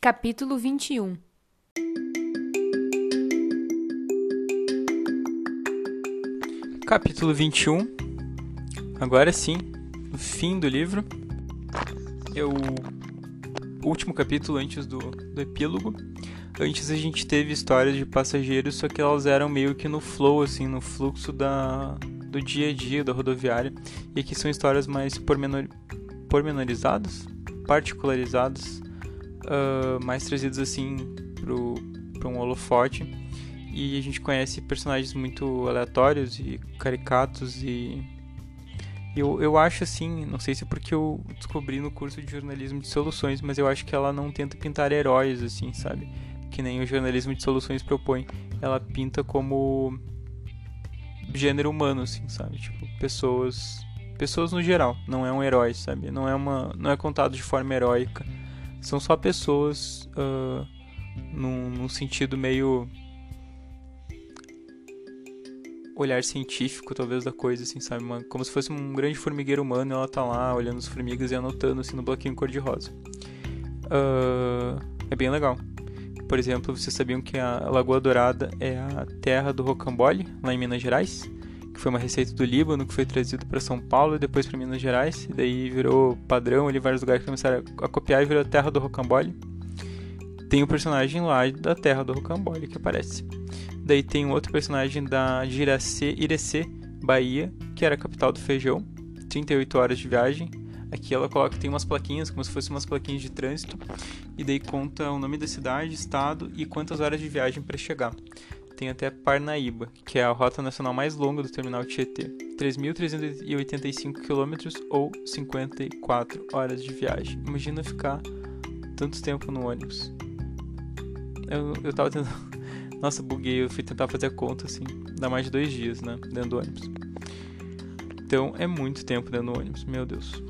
Capítulo 21 Capítulo 21 Agora sim, fim do livro, eu último capítulo antes do, do epílogo. Antes a gente teve histórias de passageiros, só que elas eram meio que no flow, assim, no fluxo da, do dia a dia da rodoviária. E aqui são histórias mais pormenor, pormenorizadas, particularizadas, uh, mais trazidas assim para um holofote. E a gente conhece personagens muito aleatórios e caricatos e eu, eu acho assim, não sei se é porque eu descobri no curso de jornalismo de soluções, mas eu acho que ela não tenta pintar heróis assim, sabe? que nem o jornalismo de soluções propõe. Ela pinta como gênero humano, assim, sabe? Tipo, pessoas. Pessoas no geral, não é um herói, sabe? Não é, uma, não é contado de forma heróica. São só pessoas uh, num, num sentido meio olhar científico, talvez, da coisa, assim, sabe? Uma, como se fosse um grande formigueiro humano ela tá lá olhando as formigas e anotando, assim, no bloquinho cor-de-rosa. Uh, é bem legal. Por exemplo, vocês sabiam que a Lagoa Dourada é a terra do rocambole, lá em Minas Gerais? Que foi uma receita do Líbano que foi trazido para São Paulo e depois para Minas Gerais. E daí virou padrão ali, vários lugares começaram a copiar e virou a terra do rocambole. Tem um personagem lá da terra do rocambole que aparece. Daí tem um outro personagem da Giracê, Irecê, Bahia, que era a capital do feijão. 38 horas de viagem Aqui ela coloca tem umas plaquinhas, como se fossem umas plaquinhas de trânsito, e daí conta o nome da cidade, estado e quantas horas de viagem para chegar. Tem até Parnaíba, que é a rota nacional mais longa do terminal Tietê, 3.385 km ou 54 horas de viagem. Imagina ficar tanto tempo no ônibus. Eu, eu tava tentando. Nossa, buguei, eu fui tentar fazer a conta assim. Dá mais de dois dias, né? Dentro do ônibus. Então é muito tempo dentro do ônibus, meu Deus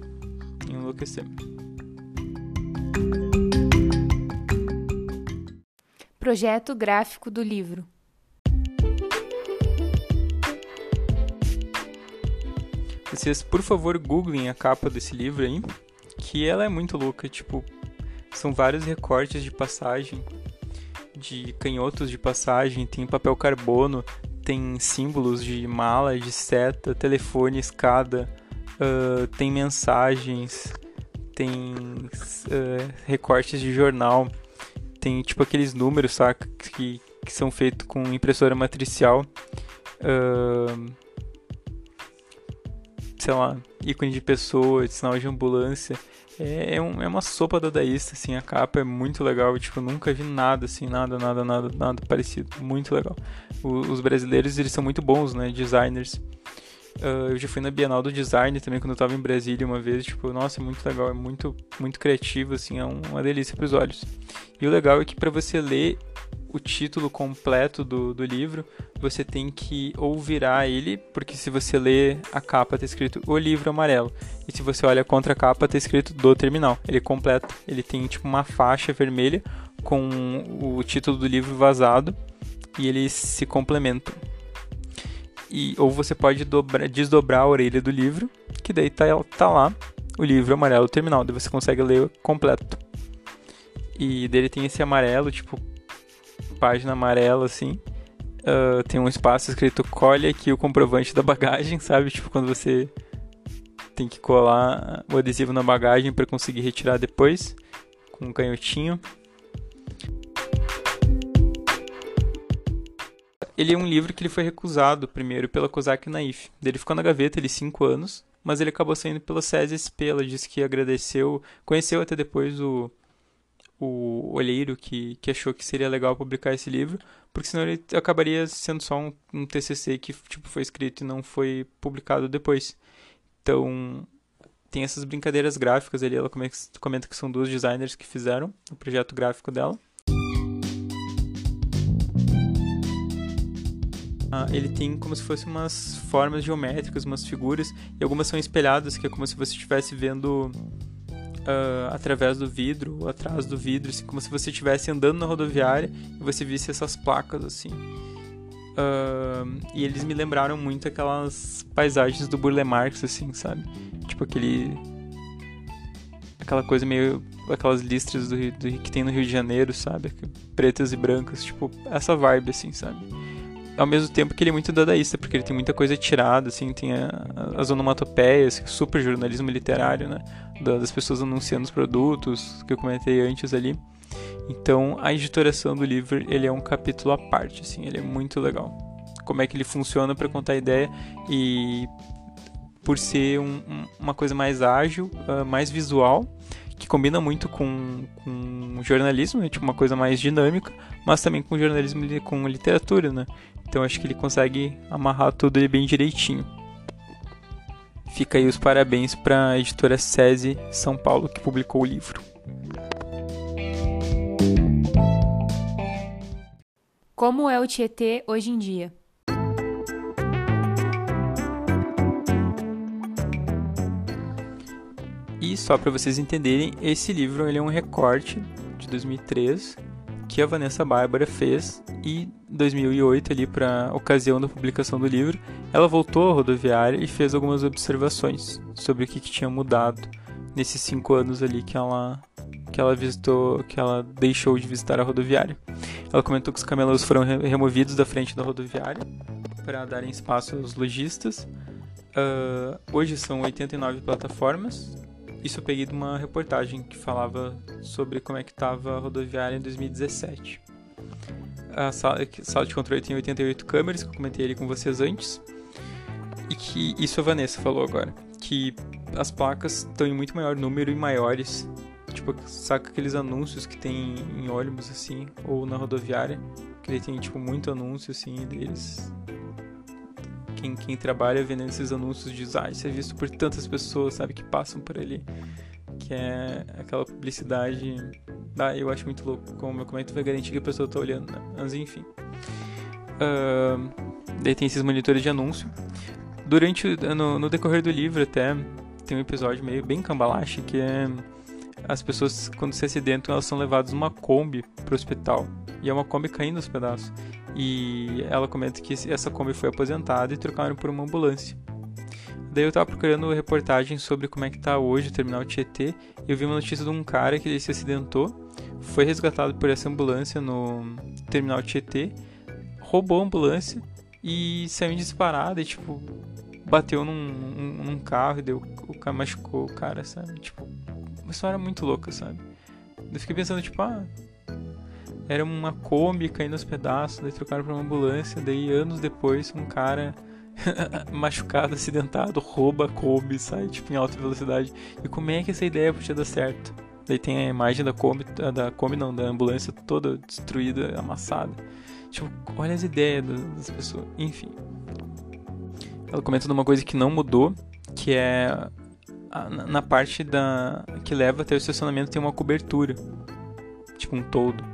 enlouquecer. Projeto gráfico do livro. Vocês, por favor, googlem a capa desse livro aí, que ela é muito louca, tipo, são vários recortes de passagem, de canhotos de passagem, tem papel carbono, tem símbolos de mala, de seta, telefone, escada, uh, tem mensagens, tem uh, recortes de jornal, tem tipo aqueles números, saca? Que, que são feitos com impressora matricial. Uh, sei lá, ícone de pessoa, sinal de ambulância. É, é, um, é uma sopa dadaísta, assim, a capa é muito legal, tipo, nunca vi nada assim, nada, nada, nada, nada parecido, muito legal. O, os brasileiros, eles são muito bons, né, designers. Uh, eu já fui na Bienal do Design também quando eu tava em Brasília uma vez, tipo, nossa, é muito legal, é muito, muito criativo, assim, é uma delícia para os olhos. E o legal é que para você ler o título completo do, do livro, você tem que ou virar ele, porque se você lê a capa tá escrito o livro amarelo, e se você olha contra a capa tá escrito do terminal. Ele é completo, ele tem tipo uma faixa vermelha com o título do livro vazado e eles se complementam e ou você pode dobra, desdobrar a orelha do livro, que daí tá, tá lá o livro amarelo terminal, daí você consegue ler completo. E dele tem esse amarelo, tipo, página amarela assim. Uh, tem um espaço escrito colhe aqui o comprovante da bagagem, *laughs* sabe? Tipo, quando você tem que colar o adesivo na bagagem para conseguir retirar depois com um canhotinho. ele é um livro que ele foi recusado primeiro pela Kozak Naif. Ele ficou na gaveta ele cinco anos, mas ele acabou saindo pela SESI Ela disse que agradeceu, conheceu até depois o, o olheiro que, que achou que seria legal publicar esse livro, porque senão ele acabaria sendo só um, um TCC que tipo foi escrito e não foi publicado depois. Então tem essas brincadeiras gráficas ali. Ela comenta que são duas designers que fizeram o projeto gráfico dela. Ah, ele tem como se fossem umas formas geométricas, umas figuras, e algumas são espelhadas, que é como se você estivesse vendo uh, através do vidro, ou atrás do vidro, assim, como se você estivesse andando na rodoviária e você visse essas placas, assim. Uh, e eles me lembraram muito aquelas paisagens do Burle Marx, assim, sabe? Tipo aquele... Aquela coisa meio... Aquelas listras do, do, que tem no Rio de Janeiro, sabe? Pretas e brancas, tipo, essa vibe, assim, sabe? Ao mesmo tempo que ele é muito dadaísta, porque ele tem muita coisa tirada, assim, tem as onomatopeias, super jornalismo literário, né? Das pessoas anunciando os produtos, que eu comentei antes ali. Então, a editoração do livro, ele é um capítulo à parte, assim, ele é muito legal. Como é que ele funciona para contar a ideia e por ser um, uma coisa mais ágil, uh, mais visual, que combina muito com, com jornalismo, né? tipo uma coisa mais dinâmica, mas também com jornalismo com literatura, né? Então acho que ele consegue amarrar tudo bem direitinho. Fica aí os parabéns para a editora SESI São Paulo que publicou o livro. Como é o Tietê hoje em dia? E só para vocês entenderem, esse livro ele é um recorte de 2003 que a Vanessa Bárbara fez e 2008 ali para ocasião da publicação do livro, ela voltou à rodoviária e fez algumas observações sobre o que, que tinha mudado nesses cinco anos ali que ela que ela visitou, que ela deixou de visitar a rodoviária. Ela comentou que os camelos foram removidos da frente da rodoviária para darem espaço aos lojistas. Uh, hoje são 89 plataformas, isso eu peguei de uma reportagem que falava sobre como é que estava a rodoviária em 2017. A sala, a sala de controle tem 88 câmeras, que eu comentei ali com vocês antes. E que isso a Vanessa falou agora. Que as placas estão em muito maior número e maiores. Tipo, saca aqueles anúncios que tem em ônibus, assim, ou na rodoviária. Que ele tem, tipo, muito anúncio, assim, deles quem, quem trabalha vendendo esses anúncios diz, ah, isso é visto por tantas pessoas, sabe, que passam por ali. Que é aquela publicidade. Ah, eu acho muito louco. Como, como é que tu vai garantir que a pessoa tá olhando, né? Mas enfim. Uh, daí tem esses monitores de anúncio. Durante no, no decorrer do livro até tem um episódio meio bem cambalache que é as pessoas quando se acidentam elas são levadas numa Kombi pro hospital e é uma Kombi caindo aos pedaços e ela comenta que essa Kombi foi aposentada e trocaram por uma ambulância. Daí eu tava procurando reportagens sobre como é que tá hoje o terminal Tietê e eu vi uma notícia de um cara que ele se acidentou, foi resgatado por essa ambulância no terminal Tietê, roubou a ambulância e saiu disparado e tipo bateu num, num, num carro e deu, o cara machucou o cara, sabe? Tipo, uma história muito louca, sabe? Eu fiquei pensando, tipo, ah, era uma Kombi caindo aos pedaços, daí trocaram pra uma ambulância, daí anos depois um cara *laughs* machucado, acidentado, rouba a Kombi, sai tipo em alta velocidade. E como é que essa ideia podia dar certo? Daí tem a imagem da Kombi, da Kombi não, da ambulância toda destruída, amassada. Tipo, olha as ideias das pessoas. Enfim. Ela comenta de uma coisa que não mudou, que é na parte da que leva até o estacionamento tem uma cobertura, tipo um toldo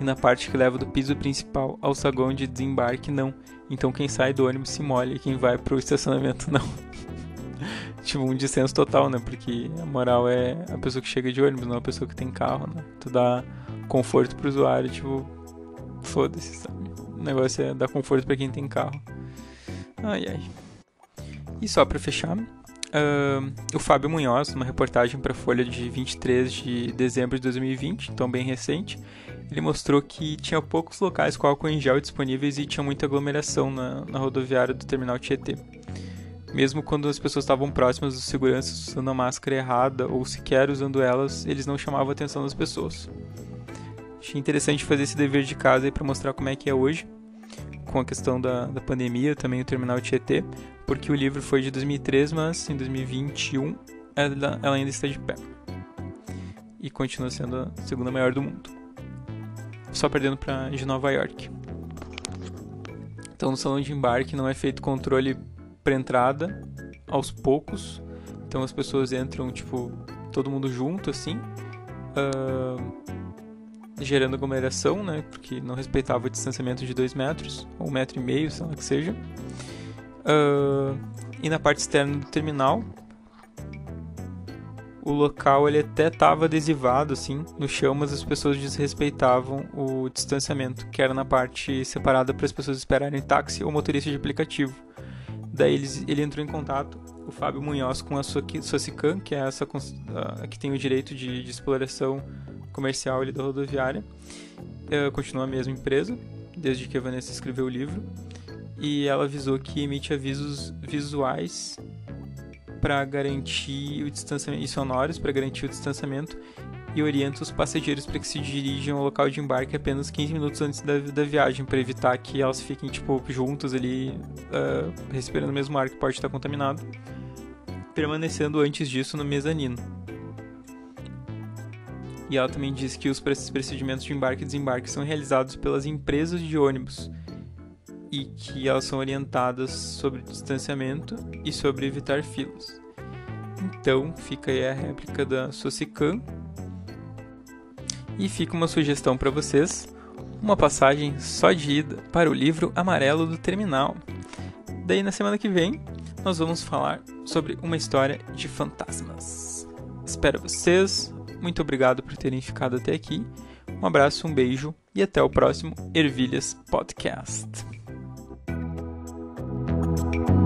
e na parte que leva do piso principal ao saguão de desembarque não. Então quem sai do ônibus se molha e quem vai pro estacionamento *laughs* não. tipo, um dissenso total, né? Porque a moral é a pessoa que chega de ônibus, não a pessoa que tem carro, né? Tu dá conforto pro usuário, tipo, foda-se, sabe? O negócio é dar conforto para quem tem carro. Ai, ai. E só para fechar, Uh, o Fábio Munhoz, numa reportagem para a Folha de 23 de dezembro de 2020, então bem recente, ele mostrou que tinha poucos locais com álcool em gel disponíveis e tinha muita aglomeração na, na rodoviária do terminal Tietê. Mesmo quando as pessoas estavam próximas dos seguranças usando a máscara errada ou sequer usando elas, eles não chamavam a atenção das pessoas. Achei interessante fazer esse dever de casa para mostrar como é que é hoje, com a questão da, da pandemia, também o terminal Tietê, porque o livro foi de 2003, mas em 2021 ela, ela ainda está de pé. E continua sendo a segunda maior do mundo. Só perdendo para de Nova York. Então no salão de embarque não é feito controle pré-entrada aos poucos. Então as pessoas entram, tipo, todo mundo junto, assim. Uh, gerando aglomeração, né? Porque não respeitava o distanciamento de 2 metros, ou um metro e meio, sei lá que seja. Uh, e na parte externa do terminal, o local ele até estava adesivado assim no chão, mas as pessoas desrespeitavam o distanciamento, que era na parte separada para as pessoas esperarem táxi ou motorista de aplicativo. Daí eles, ele entrou em contato, o Fábio Munhoz, com a Socican, que é essa uh, que tem o direito de, de exploração comercial ali da rodoviária. Uh, continua a mesma empresa, desde que a Vanessa escreveu o livro e ela avisou que emite avisos visuais para garantir o distanciamento e sonoros para garantir o distanciamento e orienta os passageiros para que se dirijam ao local de embarque apenas 15 minutos antes da, da viagem, para evitar que elas fiquem tipo juntas ali, uh, respirando o mesmo ar que pode estar contaminado, permanecendo antes disso no mezanino. E ela também diz que os procedimentos de embarque e desembarque são realizados pelas empresas de ônibus e que elas são orientadas sobre distanciamento e sobre evitar filas. Então, fica aí a réplica da Socicam. E fica uma sugestão para vocês, uma passagem só de ida para o livro amarelo do terminal. Daí na semana que vem, nós vamos falar sobre uma história de fantasmas. Espero vocês. Muito obrigado por terem ficado até aqui. Um abraço, um beijo e até o próximo Ervilhas Podcast. Thank you.